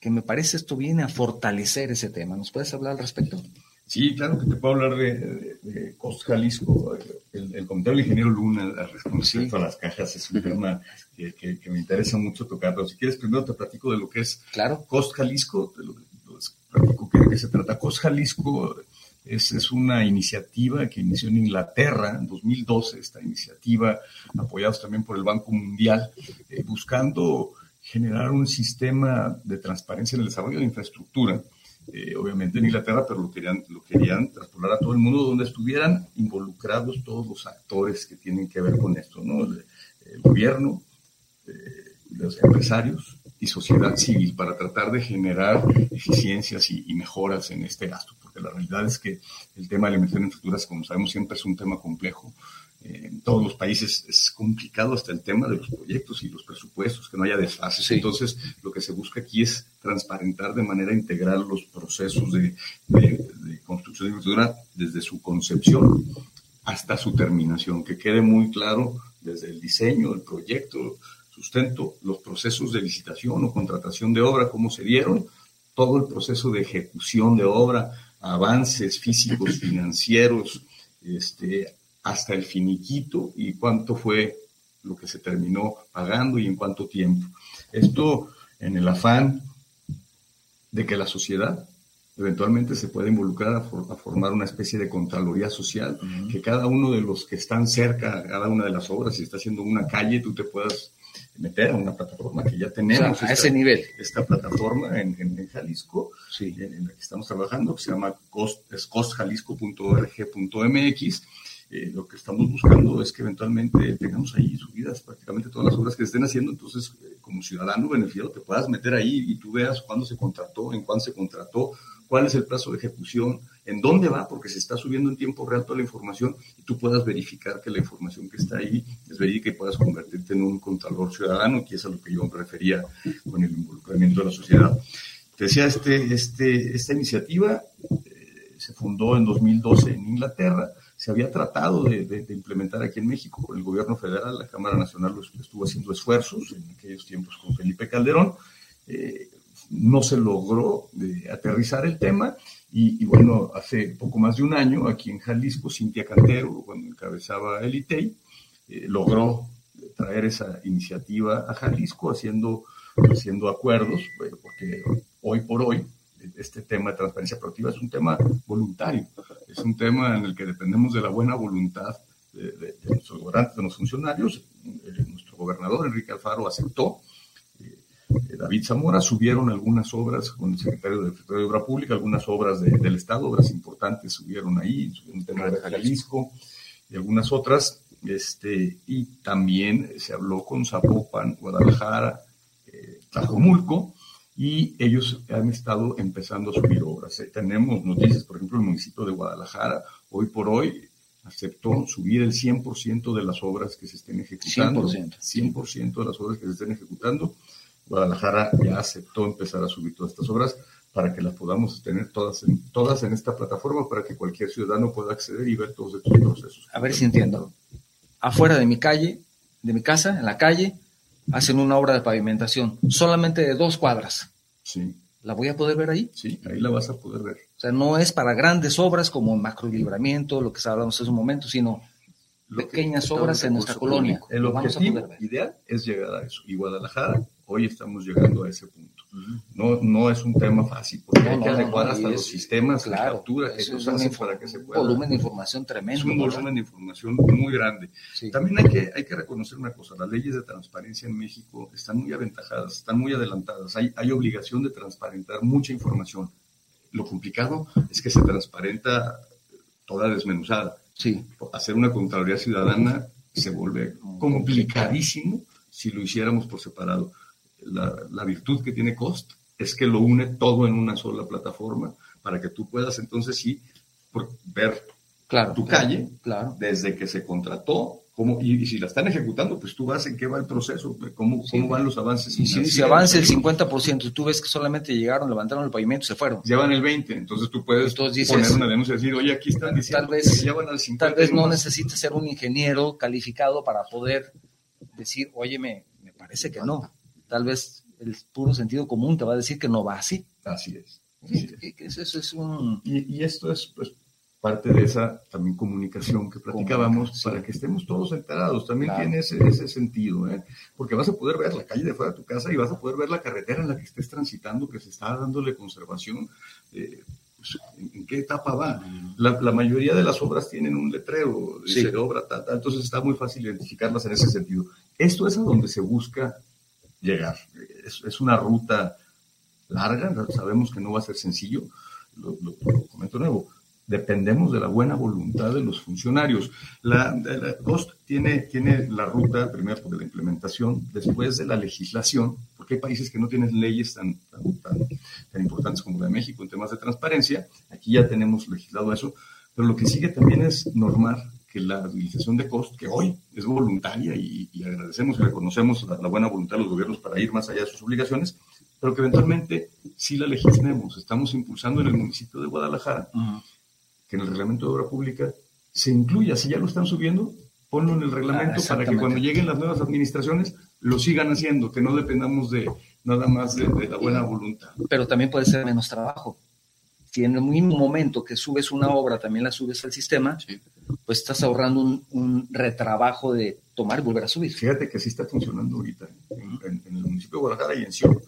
que me parece esto viene a fortalecer ese tema. ¿Nos puedes hablar al respecto? Sí, claro que te puedo hablar de, Cost Jalisco. El, comentario del ingeniero Luna respecto a las cajas es un tema que, me interesa mucho tocar, pero si quieres primero te platico de lo que es claro. Cost Jalisco, de lo, platico que, que se trata. Cost Jalisco es, es, una iniciativa que inició en Inglaterra en 2012, esta iniciativa apoyada también por el Banco Mundial, eh, buscando generar un sistema de transparencia en el desarrollo de infraestructura. Eh, obviamente en Inglaterra, pero lo querían, lo querían traspolar a todo el mundo donde estuvieran involucrados todos los actores que tienen que ver con esto, ¿no? El, gobierno, eh, los empresarios, y sociedad civil para tratar de generar eficiencias y, mejoras en este gasto, la realidad es que el tema de la inversión en infraestructuras, como sabemos, siempre es un tema complejo. Eh, en todos los países es complicado hasta el tema de los proyectos y los presupuestos, que no haya desfases. Entonces, lo que se busca aquí es transparentar de manera integral los procesos de, de construcción de infraestructura desde su concepción hasta su terminación, que quede muy claro desde el diseño, el proyecto, sustento los procesos de licitación o contratación de obra, cómo se dieron, todo el proceso de ejecución de obra, avances físicos, financieros, este, hasta el finiquito y cuánto fue lo que se terminó pagando y en cuánto tiempo. Esto en el afán de que la sociedad eventualmente se pueda involucrar a, formar una especie de contraloría social, que cada uno de los que están cerca a cada una de las obras, si está haciendo una calle, tú te puedas meter a una plataforma que ya tenemos. a ese nivel. Esta plataforma en, en, Jalisco, sí. en, la que estamos trabajando, que se llama cost, costjalisco.org.mx. Eh, lo que estamos buscando es que eventualmente tengamos ahí subidas prácticamente todas las obras que se estén haciendo. Entonces, eh, como ciudadano beneficiado, te puedas meter ahí y tú veas cuándo se contrató, en cuándo se contrató, cuál es el plazo de ejecución, en dónde va, porque se está subiendo en tiempo real toda la información y tú puedas verificar que la información que está ahí es verídica y puedas convertirte en un contador ciudadano, que es a lo que yo me refería con el involucramiento de la sociedad. Te decía, este, este, esta iniciativa eh, se fundó en 2012 en Inglaterra, se había tratado de, implementar aquí en México por el gobierno federal, la Cámara Nacional estuvo haciendo esfuerzos en aquellos tiempos con Felipe Calderón. Eh, no se logró de aterrizar el tema y, bueno, hace poco más de un año aquí en Jalisco, Cintia Cantero, cuando encabezaba el ITEI, eh, logró traer esa iniciativa a Jalisco haciendo, haciendo acuerdos, porque hoy por hoy este tema de transparencia proactiva es un tema voluntario, es un tema en el que dependemos de la buena voluntad de, nuestros gobernantes, de los funcionarios. Eh, nuestro gobernador Enrique Alfaro aceptó eh, David Zamora, subieron algunas obras con el secretario de, Obra Pública, algunas obras del Estado, obras importantes subieron ahí, subieron el tema de Jalisco y algunas otras, este, y también se habló con Zapopan, Guadalajara, eh, y ellos han estado empezando a subir obras. Eh, tenemos noticias, por ejemplo, el municipio de Guadalajara, hoy por hoy aceptó subir el 100% de las obras que se estén ejecutando. 100%. 100% de las obras que se estén ejecutando Guadalajara ya aceptó empezar a subir todas estas obras para que las podamos tener todas en, todas en esta plataforma para que cualquier ciudadano pueda acceder y ver todos estos procesos. A ver si entiendo. Afuera de mi calle, de mi casa, en la calle, hacen una obra de pavimentación, solamente de dos cuadras. Sí. ¿La voy a poder ver ahí? Sí, ahí la vas a poder ver. O sea, no es para grandes obras como macrolibramiento, lo que hablamos hace un momento, sino pequeñas obras en nuestra colonia. El objetivo ideal es llegar a eso. Y Guadalajara hoy estamos llegando a ese punto. No, no es un tema fácil, porque hay que adecuar hasta los sistemas de captura que ellos hacen para que se pueda. Un volumen de información tremendo. Es un volumen de información muy grande. También hay que, hay que reconocer una cosa, las leyes de transparencia en México están muy aventajadas, están muy adelantadas, hay, hay obligación de transparentar mucha información. Lo complicado es que se transparenta toda desmenuzada. Sí. Hacer una Contraloría Ciudadana se vuelve complicadísimo si lo hiciéramos por separado la, virtud que tiene Cost es que lo une todo en una sola plataforma para que tú puedas entonces sí ver claro, tu calle claro. desde que se contrató cómo, y, si la están ejecutando, pues tú vas en qué va el proceso, cómo, cómo van los avances. Y si, avanza el 50%, tú ves que solamente llegaron, levantaron el pavimento y se fueron. Llevan el 20%, entonces tú puedes poner una denuncia y decir, oye, aquí están diciendo tal vez, llevan al 50%. Tal vez no necesitas ser un ingeniero calificado para poder decir, oye, me, me parece que no. Tal vez el puro sentido común te va a decir que no va así. Así es. Eso es un... y, y esto es pues, parte de esa también comunicación que platicábamos para que estemos todos enterados. También tiene ese, ese sentido, ¿eh? porque vas a poder ver la calle de fuera de tu casa y vas a poder ver la carretera en la que estés transitando, que se está dándole conservación. Eh, pues, ¿En qué etapa va? La, la, mayoría de las obras tienen un letrero, dice obra, tal, entonces está muy fácil identificarlas en ese sentido. Esto es a donde se busca llegar. Es, es una ruta larga, sabemos que no va a ser sencillo, lo, lo, lo comento nuevo, dependemos de la buena voluntad de los funcionarios. La, la COST tiene, tiene la ruta, primero de la implementación, después de la legislación, porque hay países que no tienen leyes tan, tan, tan, importantes como la de México en temas de transparencia. Aquí ya tenemos legislado eso, pero lo que sigue también es normar que la utilización de COST, que hoy es voluntaria y, agradecemos y reconocemos la, buena voluntad de los gobiernos para ir más allá de sus obligaciones, pero que eventualmente sí la legislemos. Estamos impulsando en el municipio de Guadalajara. Que en el reglamento de obra pública se incluya, si ya lo están subiendo, ponlo en el reglamento ah, para que cuando lleguen las nuevas administraciones lo sigan haciendo, que no dependamos de nada más de, de la buena voluntad. Pero también puede ser menos trabajo. Si en el mismo momento que subes una obra también la subes al sistema, sí. pues estás ahorrando un, un, retrabajo de tomar y volver a subir. Fíjate que así está funcionando ahorita. En, en, en el municipio de Guadalajara y en Sion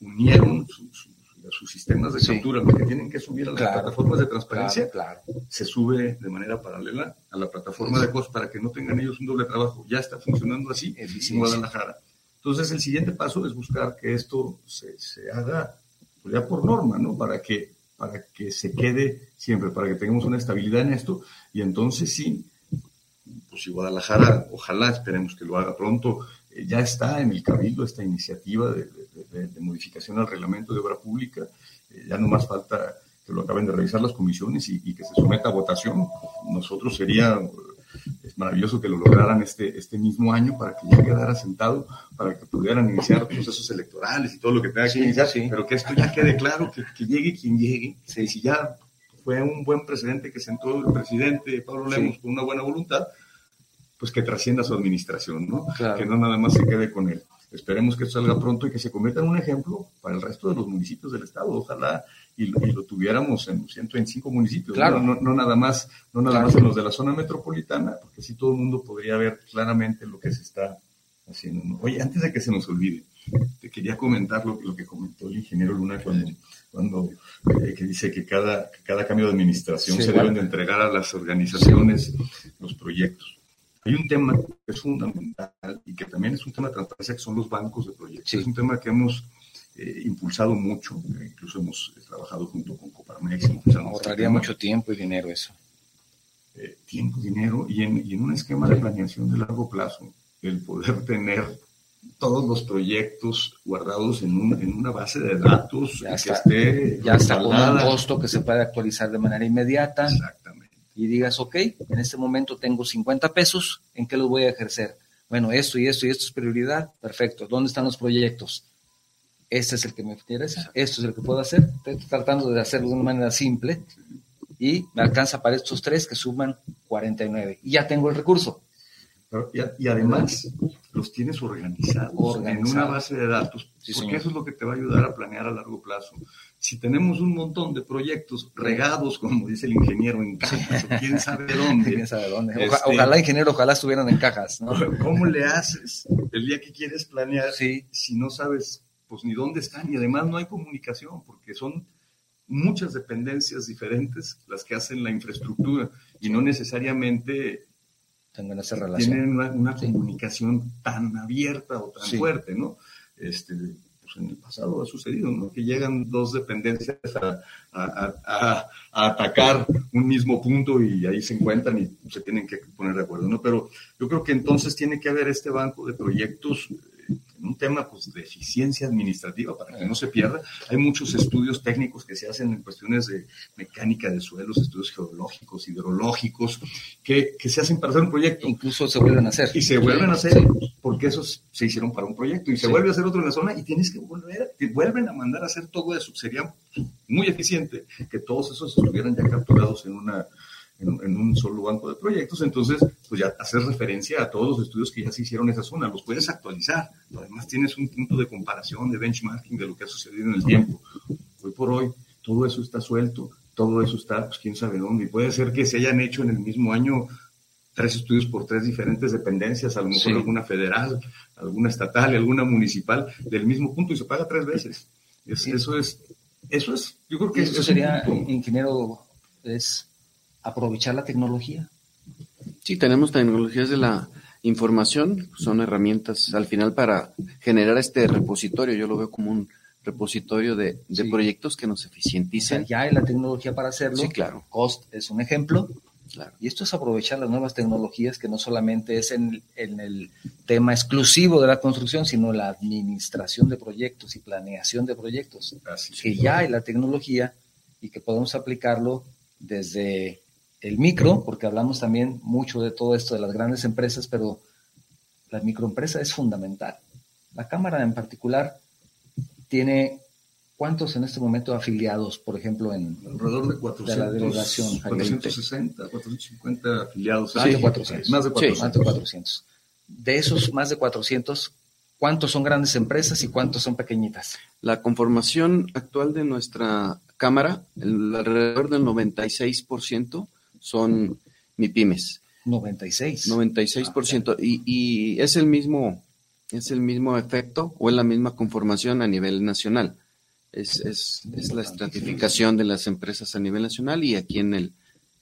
unieron su, su sus sistemas de captura, sí. lo que tienen que subir a las claro, plataformas de transparencia, claro, claro. se sube de manera paralela a la plataforma sí. de COS para que no tengan ellos un doble trabajo. Ya está funcionando así en Guadalajara. Entonces, el siguiente paso es buscar que esto se, se haga pues ya por norma, ¿no? Para que, para que se quede siempre, para que tengamos una estabilidad en esto. Y entonces sí, pues si Guadalajara, ojalá esperemos que lo haga pronto, eh, ya está en el Cabildo esta iniciativa de, de, de, de, modificación al reglamento de obra pública. Eh, ya no más falta que lo acaben de revisar las comisiones y, y, que se someta a votación. Nosotros sería es maravilloso que lo lograran este, este mismo año para que ya quedara sentado, para que pudieran iniciar procesos electorales y todo lo que tenga que iniciar, sí. pero que esto ya quede claro, que, que llegue quien llegue. Sí. Si ya fue un buen precedente que sentó el presidente Pablo Lemos con una buena voluntad, pues que trascienda su administración, ¿no? Claro. Que no nada más se quede con él. Esperemos que esto salga pronto y que se convierta en un ejemplo para el resto de los municipios del estado. Ojalá y lo, y lo tuviéramos en 125 municipios, claro. no, no, no, nada más, no nada claro. más en los de la zona metropolitana, porque así todo el mundo podría ver claramente lo que se está haciendo. Oye, antes de que se nos olvide, te quería comentar lo, lo que comentó el ingeniero Luna cuando, cuando eh, que dice que cada, que cada cambio de administración sí, se deben de entregar a las organizaciones los proyectos hay un tema que es fundamental y que también es un tema de transparencia, que son los bancos de proyectos. Sí. Es un tema que hemos eh, impulsado mucho, eh, incluso hemos eh, trabajado junto con Coparmex. Ahorraría mucho tiempo y dinero eso. Tiempo, dinero y en, y en, un esquema de planeación de largo plazo, el poder tener todos los proyectos guardados en, un, en una base de datos ya está, que esté ya está con un costo que se puede actualizar de manera inmediata. Exactamente y digas, ok, en este momento tengo 50 pesos, ¿en qué los voy a ejercer? Bueno, esto y esto y esto es prioridad, perfecto. ¿Dónde están los proyectos? Este es el que me interesa, esto es el que puedo hacer. Estoy tratando de hacerlo de una manera simple y me alcanza para estos tres que suman 49. Y ya tengo el recurso. Pero, y, y, además los tienes organizados, organizado. en una base de datos, sí, porque señor. eso es lo que te va a ayudar a planear a largo plazo si tenemos un montón de proyectos regados, como dice el ingeniero, en cajas, quién sabe dónde. ¿Quién sabe dónde? Oja, este, ojalá, ingeniero, ojalá estuvieran en cajas. ¿no? ¿Cómo le haces el día que quieres planear sí. si no sabes pues ni dónde están? Y además no hay comunicación, porque son muchas dependencias diferentes las que hacen la infraestructura y no necesariamente tienen esa relación. Tienen una, una sí. comunicación tan abierta o tan sí. fuerte, ¿no? Este, pues en el pasado ha sucedido, ¿no? Que llegan dos dependencias a, a, atacar un mismo punto y ahí se encuentran y se tienen que poner de acuerdo, ¿no? Pero yo creo que entonces tiene que haber este banco de proyectos un tema pues, de eficiencia administrativa para que no se pierda. Hay muchos estudios técnicos que se hacen en cuestiones de mecánica de suelos, estudios geológicos, hidrológicos, que, que se hacen para hacer un proyecto. Incluso se vuelven a hacer. Y se vuelven a hacer porque esos se hicieron para un proyecto y se vuelve a hacer otro en la zona y tienes que volver, te vuelven a mandar a hacer todo eso. Sería muy eficiente que todos esos estuvieran ya capturados en una en, un solo banco de proyectos, entonces pues ya haces referencia a todos los estudios que ya se hicieron en esa zona, los puedes actualizar, además tienes un punto de comparación, de benchmarking de lo que ha sucedido en el tiempo. Hoy por hoy todo eso está suelto, todo eso está, pues quién sabe dónde, y puede ser que se hayan hecho en el mismo año tres estudios por tres diferentes dependencias, a lo mejor alguna federal, alguna estatal alguna municipal, del mismo punto y se paga tres veces. Eso es, eso es, yo creo que eso sería, ingeniero, es aprovechar la tecnología. Sí, tenemos tecnologías de la información, son herramientas al final para generar este repositorio. Yo lo veo como un repositorio de, proyectos que nos eficienticen. ya hay la tecnología para hacerlo. Sí, claro. Cost es un ejemplo. Claro. Y esto es aprovechar las nuevas tecnologías que no solamente es en, el tema exclusivo de la construcción, sino la administración de proyectos y planeación de proyectos. que ya hay la tecnología y que podemos aplicarlo desde el micro, porque hablamos también mucho de todo esto de las grandes empresas, pero la microempresa es fundamental. La Cámara en particular tiene cuántos en este momento afiliados, por ejemplo, en alrededor de 400, la delegación 460, 450 afiliados. Más, de 400, más de 400. más de 400. De esos más de 400, ¿cuántos son grandes empresas y cuántos son pequeñitas? La conformación actual de nuestra Cámara, alrededor del 96% son MIPIMES. 96. 96%. y, y es el mismo es el mismo efecto o es la misma conformación a nivel nacional. Es, es, es, la estratificación de las empresas a nivel nacional y aquí en el,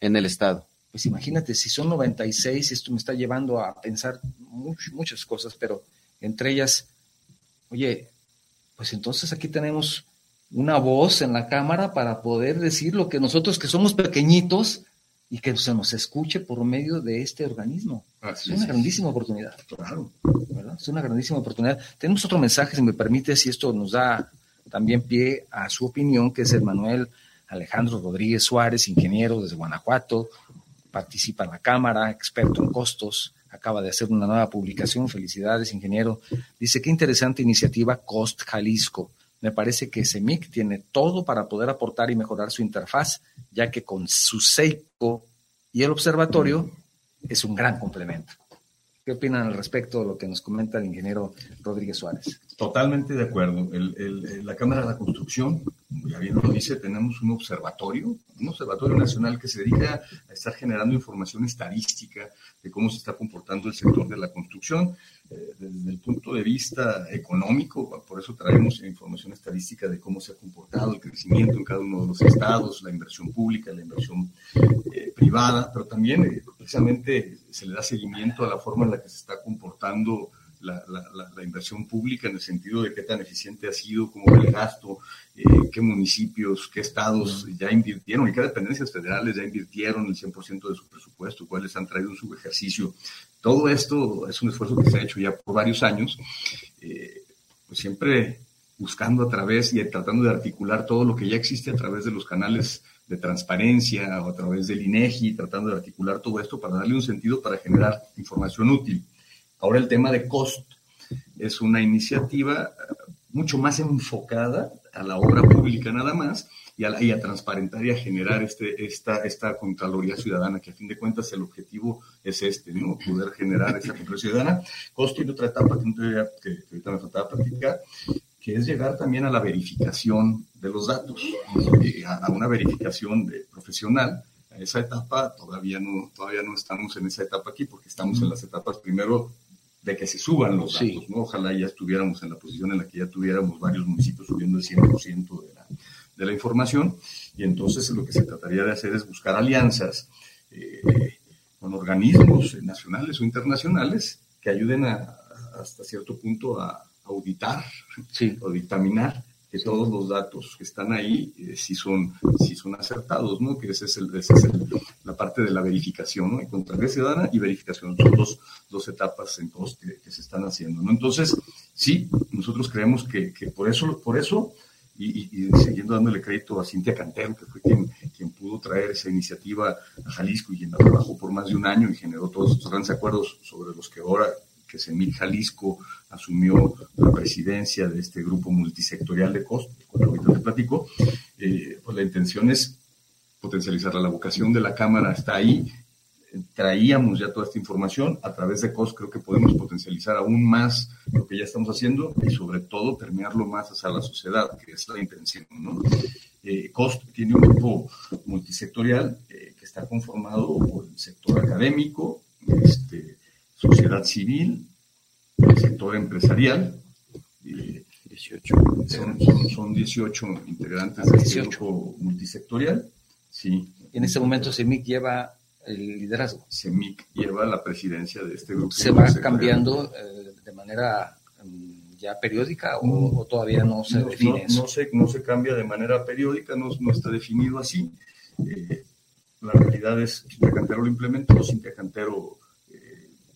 en el Estado. Pues imagínate, si son 96, esto me está llevando a pensar muchas cosas, pero entre ellas, oye, pues entonces aquí tenemos una voz en la Cámara para poder decir lo que nosotros que somos pequeñitos y que se nos escuche por medio de este organismo. es una grandísima oportunidad. Claro. Es una grandísima oportunidad. Tenemos otro mensaje, si me permite, si esto nos da también pie a su opinión, que es el Manuel Alejandro Rodríguez Suárez, ingeniero desde Guanajuato, participa en la Cámara, experto en costos, acaba de hacer una nueva publicación. Felicidades, ingeniero. Dice, qué interesante iniciativa Cost Jalisco. Me parece que CEMIC tiene todo para poder aportar y mejorar su interfaz, ya que con su Seiko y el observatorio es un gran complemento. ¿Qué opinan al respecto de lo que nos comenta el ingeniero Rodríguez Suárez? Totalmente de acuerdo. la Cámara de la Construcción, ya bien lo dice, tenemos un observatorio, un observatorio nacional que se dedica a estar generando información estadística de cómo se está comportando el sector de la construcción eh, desde el punto de vista económico, por eso traemos información estadística de cómo se ha comportado el crecimiento en cada uno de los estados, la inversión pública, la inversión eh, privada, pero también eh, precisamente se le da seguimiento a la forma en la que se está comportando la, inversión pública en el sentido de qué tan eficiente ha sido, cómo va el gasto, eh, qué municipios, qué estados ya invirtieron y qué dependencias federales ya invirtieron el 100% de su presupuesto, cuáles han traído en su ejercicio. Todo esto es un esfuerzo que se ha hecho ya por varios años, eh, pues siempre buscando a través y tratando de articular todo lo que ya existe a través de los canales de transparencia o a través del INEGI, tratando de articular todo esto para darle un sentido para generar información útil. Ahora el tema de cost es una iniciativa eh, mucho más enfocada a la obra pública nada más y a, transparentar y a generar este, esta, esta Contraloría Ciudadana, que a fin de cuentas el objetivo es este, ¿no? poder generar esa Contraloría Ciudadana. Costo y otra etapa que, que, ahorita me faltaba practicar, que es llegar también a la verificación de los datos, a, una verificación de, profesional esa etapa todavía no, todavía no estamos en esa etapa aquí porque estamos en las etapas primero de que se suban los datos, ¿no? Ojalá ya estuviéramos en la posición en la que ya tuviéramos varios municipios subiendo el 100% de la, de la información y entonces lo que se trataría de hacer es buscar alianzas eh, con organismos nacionales o internacionales que ayuden a, hasta cierto punto a auditar o dictaminar que todos los datos que están ahí eh, si son si son acertados, ¿no? Que esa es, el, es la parte de la verificación, ¿no? Contraloría ciudadana y verificación son dos, dos etapas en dos que, se están haciendo, ¿no? Entonces, sí, nosotros creemos que, que por eso, por eso y, y, siguiendo dándole crédito a Cintia Cantero, que fue quien, quien pudo traer esa iniciativa a Jalisco y quien la trabajó por más de un año y generó todos estos grandes acuerdos sobre los que ahora que Semil Jalisco asumió la presidencia de este grupo multisectorial de COST, que ahorita te platico, eh, pues la intención es potencializarla. La vocación de la Cámara está ahí traíamos ya toda esta información. A través de COS creo que podemos potencializar aún más lo que ya estamos haciendo y sobre todo permearlo más hacia la sociedad, que es la intención. ¿no? Eh, COS tiene un grupo multisectorial eh, que está conformado por el sector académico, este, sociedad civil, el sector empresarial. 18. Son, son, son, 18 integrantes de este grupo multisectorial. Sí. En este momento CEMIC lleva el liderazgo. CEMIC lleva la presidencia de este grupo. ¿Se va cambiando eh, de manera mm, ya periódica o, todavía no se define no, No se, no se cambia de manera periódica, no, no está definido así. Eh, la realidad es que Cintia Cantero lo implementó, Cintia Cantero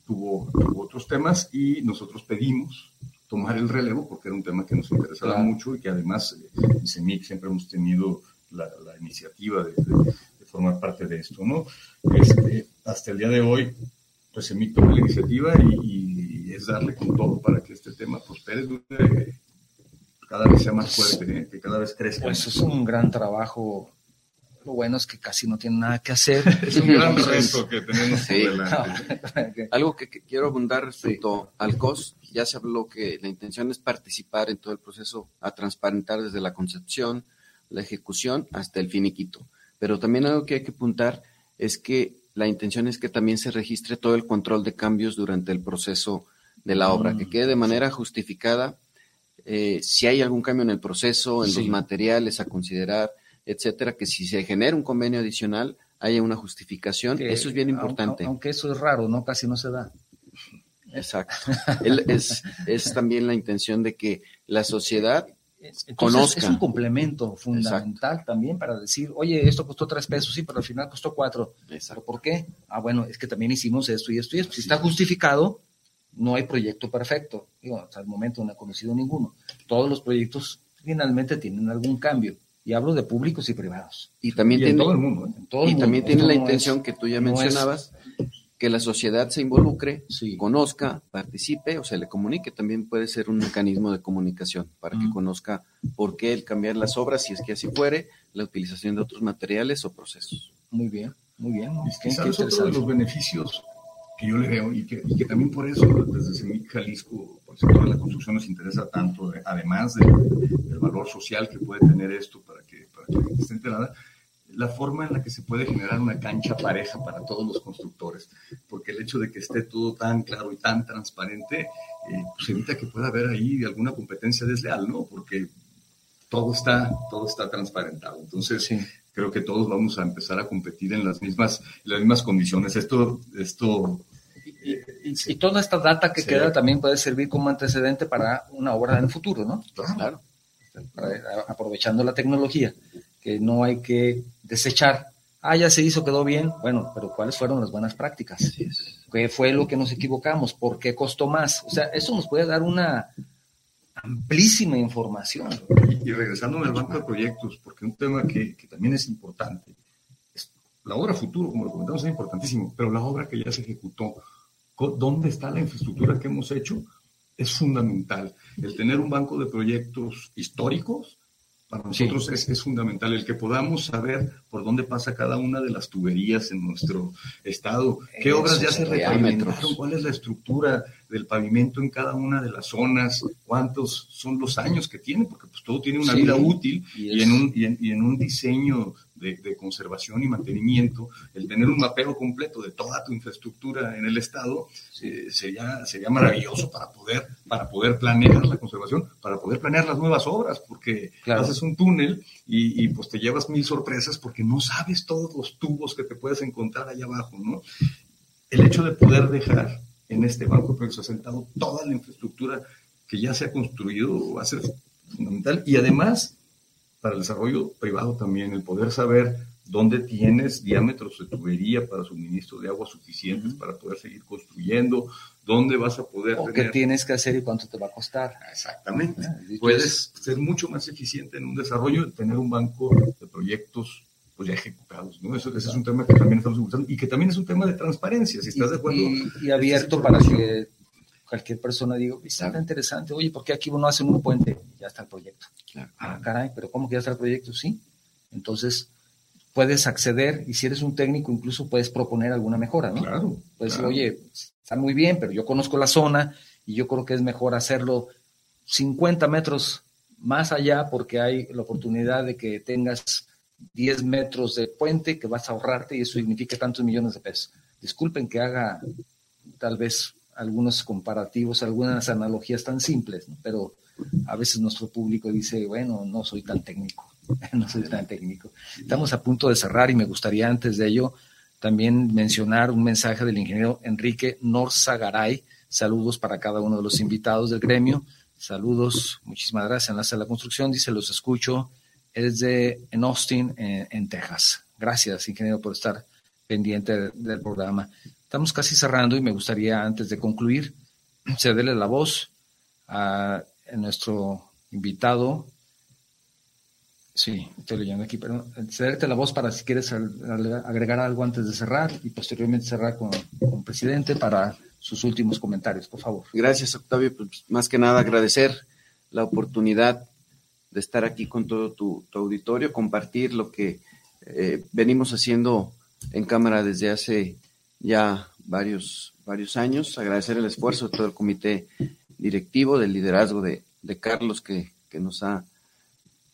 eh, tuvo, otros temas y nosotros pedimos tomar el relevo porque era un tema que nos interesaba mucho y que además en CEMIC siempre hemos tenido la, iniciativa de, formar parte de esto, ¿no? Este, hasta el día de hoy, pues se toma la iniciativa y, es darle con todo para que este tema prospere, cada vez sea más fuerte, ¿eh? que cada vez crezca. Pues es un gran trabajo. Lo bueno es que casi no tiene nada que hacer. es un gran reto que tenemos sí. Algo que, quiero abundar respecto al COS, ya se habló que la intención es participar en todo el proceso, a transparentar desde la concepción, la ejecución hasta el finiquito. Pero también algo que hay que apuntar es que la intención es que también se registre todo el control de cambios durante el proceso de la obra, que mm. quede de manera justificada eh, si hay algún cambio en el proceso, en los materiales a considerar, etcétera, que si se genera un convenio adicional haya una justificación. eso es bien importante. Aunque, eso es raro, ¿no? Casi no se da. Exacto. es, es también la intención de que la sociedad es un complemento fundamental también para decir, oye, esto costó tres pesos, sí, pero al final costó cuatro. ¿Pero por qué? Ah, bueno, es que también hicimos esto y esto y esto. Si está justificado, no hay proyecto perfecto. Digo, hasta el momento no he conocido ninguno. Todos los proyectos finalmente tienen algún cambio. Y hablo de públicos y privados. Y también tiene, todo el mundo. ¿eh? y también tiene la intención que tú ya mencionabas que la sociedad se involucre, conozca, participe o se le comunique. También puede ser un mecanismo de comunicación para que conozca por qué el cambiar las obras, si es que así fuere, la utilización de otros materiales o procesos. Muy bien, muy bien. Es que otro de los beneficios que yo le veo y que, también por eso desde CEMIC Jalisco, por el sector de la construcción nos interesa tanto, además del valor social que puede tener esto para que, para que la gente esté enterada, la forma en la que se puede generar una cancha pareja para todos los constructores, porque el hecho de que esté todo tan claro y tan transparente, eh, pues evita que pueda haber ahí alguna competencia desleal, ¿no? Porque todo está, todo está transparentado. Entonces, creo que todos vamos a empezar a competir en las mismas, las mismas condiciones. Esto, esto y, toda esta data que queda también puede servir como antecedente para una obra en el futuro, ¿no? Claro. Aprovechando la tecnología que no hay que desechar. Ah, ya se hizo, quedó bien. Bueno, pero ¿cuáles fueron las buenas prácticas? ¿Qué fue lo que nos equivocamos? ¿Por qué costó más? O sea, eso nos puede dar una amplísima información. Y, regresando al banco de proyectos, porque un tema que, también es importante, la obra futuro, como lo comentamos, es importantísimo, pero la obra que ya se ejecutó, ¿dónde está la infraestructura que hemos hecho? Es fundamental. El tener un banco de proyectos históricos para nosotros es, fundamental el que podamos saber por dónde pasa cada una de las tuberías en nuestro estado, qué obras ya se repavimentaron, cuál es la estructura del pavimento en cada una de las zonas, cuántos son los años que tiene, porque pues todo tiene una vida útil y, en un, y en un diseño de, conservación y mantenimiento, el tener un mapeo completo de toda tu infraestructura en el Estado eh, sería, sería maravilloso para poder, para poder planear la conservación, para poder planear las nuevas obras, porque haces un túnel y, pues te llevas mil sorpresas porque no sabes todos los tubos que te puedes encontrar allá abajo, ¿no? El hecho de poder dejar en este banco de asentado toda la infraestructura que ya se ha construido va a ser fundamental y además para el desarrollo privado también, el poder saber dónde tienes diámetros de tubería para suministro de agua suficientes para poder seguir construyendo, dónde vas a poder... O qué tienes que hacer y cuánto te va a costar. Exactamente. Ah, Puedes ser mucho más eficiente en un desarrollo, tener un banco de proyectos pues ya ejecutados, ¿no? Eso, ese es un tema que también estamos usando y que también es un tema de transparencia, si estás de acuerdo. Y, abierto para que cualquier persona diga, está interesante, oye, ¿por qué aquí uno hace un puente? Ya está el proyecto. Ah, caray, pero ¿cómo que ya está el proyecto? Sí. Entonces, puedes acceder y si eres un técnico incluso puedes proponer alguna mejora, ¿no? Claro. Puedes decir, oye, está muy bien, pero yo conozco la zona y yo creo que es mejor hacerlo 50 metros más allá porque hay la oportunidad de que tengas 10 metros de puente que vas a ahorrarte y eso significa tantos millones de pesos. Disculpen que haga tal vez algunos comparativos, algunas analogías tan simples, pero a veces nuestro público dice, bueno, no soy tan técnico, no soy tan técnico. Estamos a punto de cerrar y me gustaría antes de ello también mencionar un mensaje del ingeniero Enrique Norzagaray. Saludos para cada uno de los invitados del gremio. Saludos, muchísimas gracias. Enlace a la construcción, dice, los escucho es de en Austin, en, Texas. Gracias, ingeniero, por estar pendiente del programa. Estamos casi cerrando y me gustaría, antes de concluir, cederle la voz a, nuestro invitado. Sí, estoy leyendo aquí, pero cederte la voz para si quieres agregar algo antes de cerrar y posteriormente cerrar con, el presidente para sus últimos comentarios, por favor. Gracias, Octavio. Pues, más que nada agradecer la oportunidad de estar aquí con todo tu, auditorio, compartir lo que eh, venimos haciendo en cámara desde hace ya varios, varios años. Agradecer el esfuerzo de todo el comité directivo, del liderazgo de, Carlos que, nos ha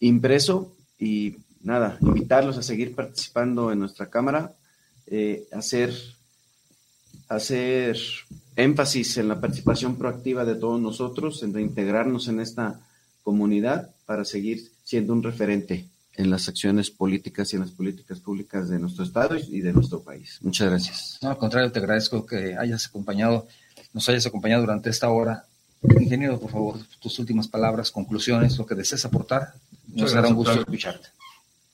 impreso y nada, invitarlos a seguir participando en nuestra cámara, eh, hacer, hacer énfasis en la participación proactiva de todos nosotros, en reintegrarnos en esta comunidad para seguir siendo un referente en las acciones políticas y en las políticas públicas de nuestro Estado y de nuestro país. Muchas gracias. No, al contrario, te agradezco que hayas acompañado, nos hayas acompañado durante esta hora. Ingeniero, por favor, tus últimas palabras, conclusiones, lo que desees aportar. Nos dará un gusto escucharte.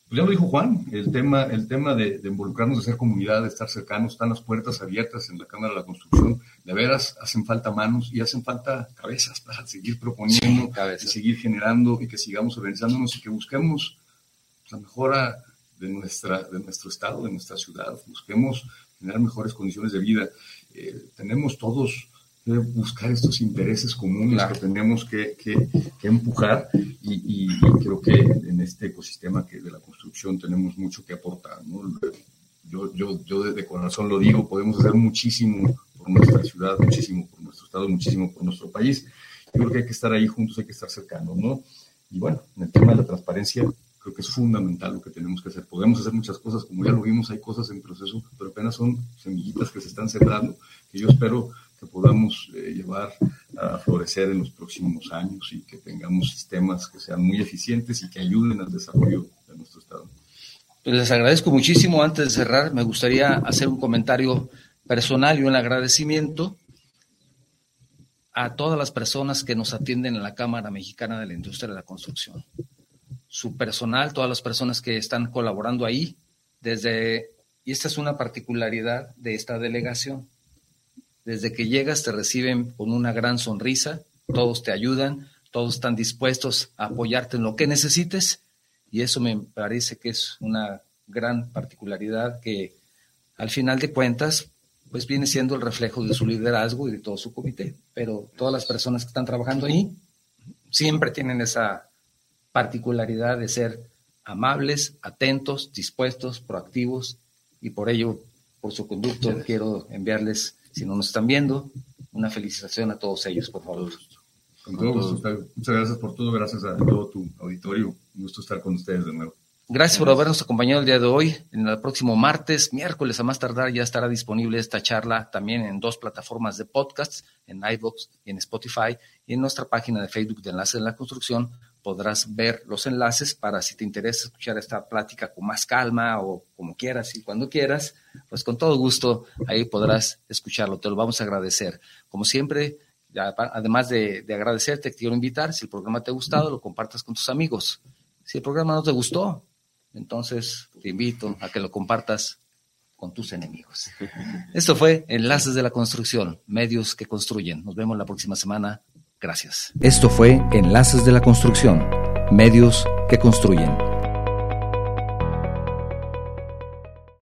Pues ya lo dijo Juan, el tema, el tema de, involucrarnos, de ser comunidad, de estar cercanos, están las puertas abiertas en la Cámara de la Construcción. De veras, hacen falta manos y hacen falta cabezas para seguir proponiendo, y seguir generando y que sigamos organizándonos y que busquemos la mejora de, nuestra, de nuestro estado, de nuestra ciudad, busquemos generar mejores condiciones de vida. Eh, tenemos todos buscar estos intereses comunes que tenemos que, empujar y, creo que en este ecosistema que de la construcción tenemos mucho que aportar. Yo, yo, yo de corazón lo digo, podemos hacer muchísimo por nuestra ciudad, muchísimo por nuestro estado, muchísimo por nuestro país. Yo creo que hay que estar ahí juntos, hay que estar cercanos, ¿no? Y bueno, en el tema de la transparencia, creo que es fundamental lo que tenemos que hacer. Podemos hacer muchas cosas, como ya lo vimos, hay cosas en proceso, pero apenas son semillitas que se están sembrando, que yo espero podamos eh, llevar a florecer en los próximos años y que tengamos sistemas que sean muy eficientes y que ayuden al desarrollo de nuestro Estado. Pues les agradezco muchísimo. Antes de cerrar, me gustaría hacer un comentario personal y un agradecimiento a todas las personas que nos atienden en la Cámara Mexicana de la Industria de la Construcción. Su personal, todas las personas que están colaborando ahí, desde, y esta es una particularidad de esta delegación, desde que llegas te reciben con una gran sonrisa, todos te ayudan, todos están dispuestos a apoyarte en lo que necesites y eso me parece que es una gran particularidad que al final de cuentas pues viene siendo el reflejo de su liderazgo y de todo su comité. Pero todas las personas que están trabajando ahí siempre tienen esa particularidad de ser amables, atentos, dispuestos, proactivos y por ello, por su conducto, quiero enviarles si no nos están viendo, una felicitación a todos ellos, por favor. Con todo gusto. Muchas gracias por todo, gracias a todo tu auditorio. Un gusto estar con ustedes de nuevo. Gracias por habernos acompañado el día de hoy. En el próximo martes, miércoles a más tardar, ya estará disponible esta charla también en dos plataformas de podcasts, en iVoox y en Spotify, y en nuestra página de Facebook de Enlace en la Construcción podrás ver los enlaces para si te interesa escuchar esta plática con más calma o como quieras y cuando quieras, pues con todo gusto ahí podrás escucharlo, te lo vamos a agradecer. Como siempre, además de, agradecerte, quiero invitar, si el programa te ha gustado, lo compartas con tus amigos. Si el programa no te gustó, entonces te invito a que lo compartas con tus enemigos. Esto fue Enlaces de la Construcción, medios que construyen. Nos vemos la próxima semana. Gracias. Esto fue Enlaces de la Construcción, medios que construyen.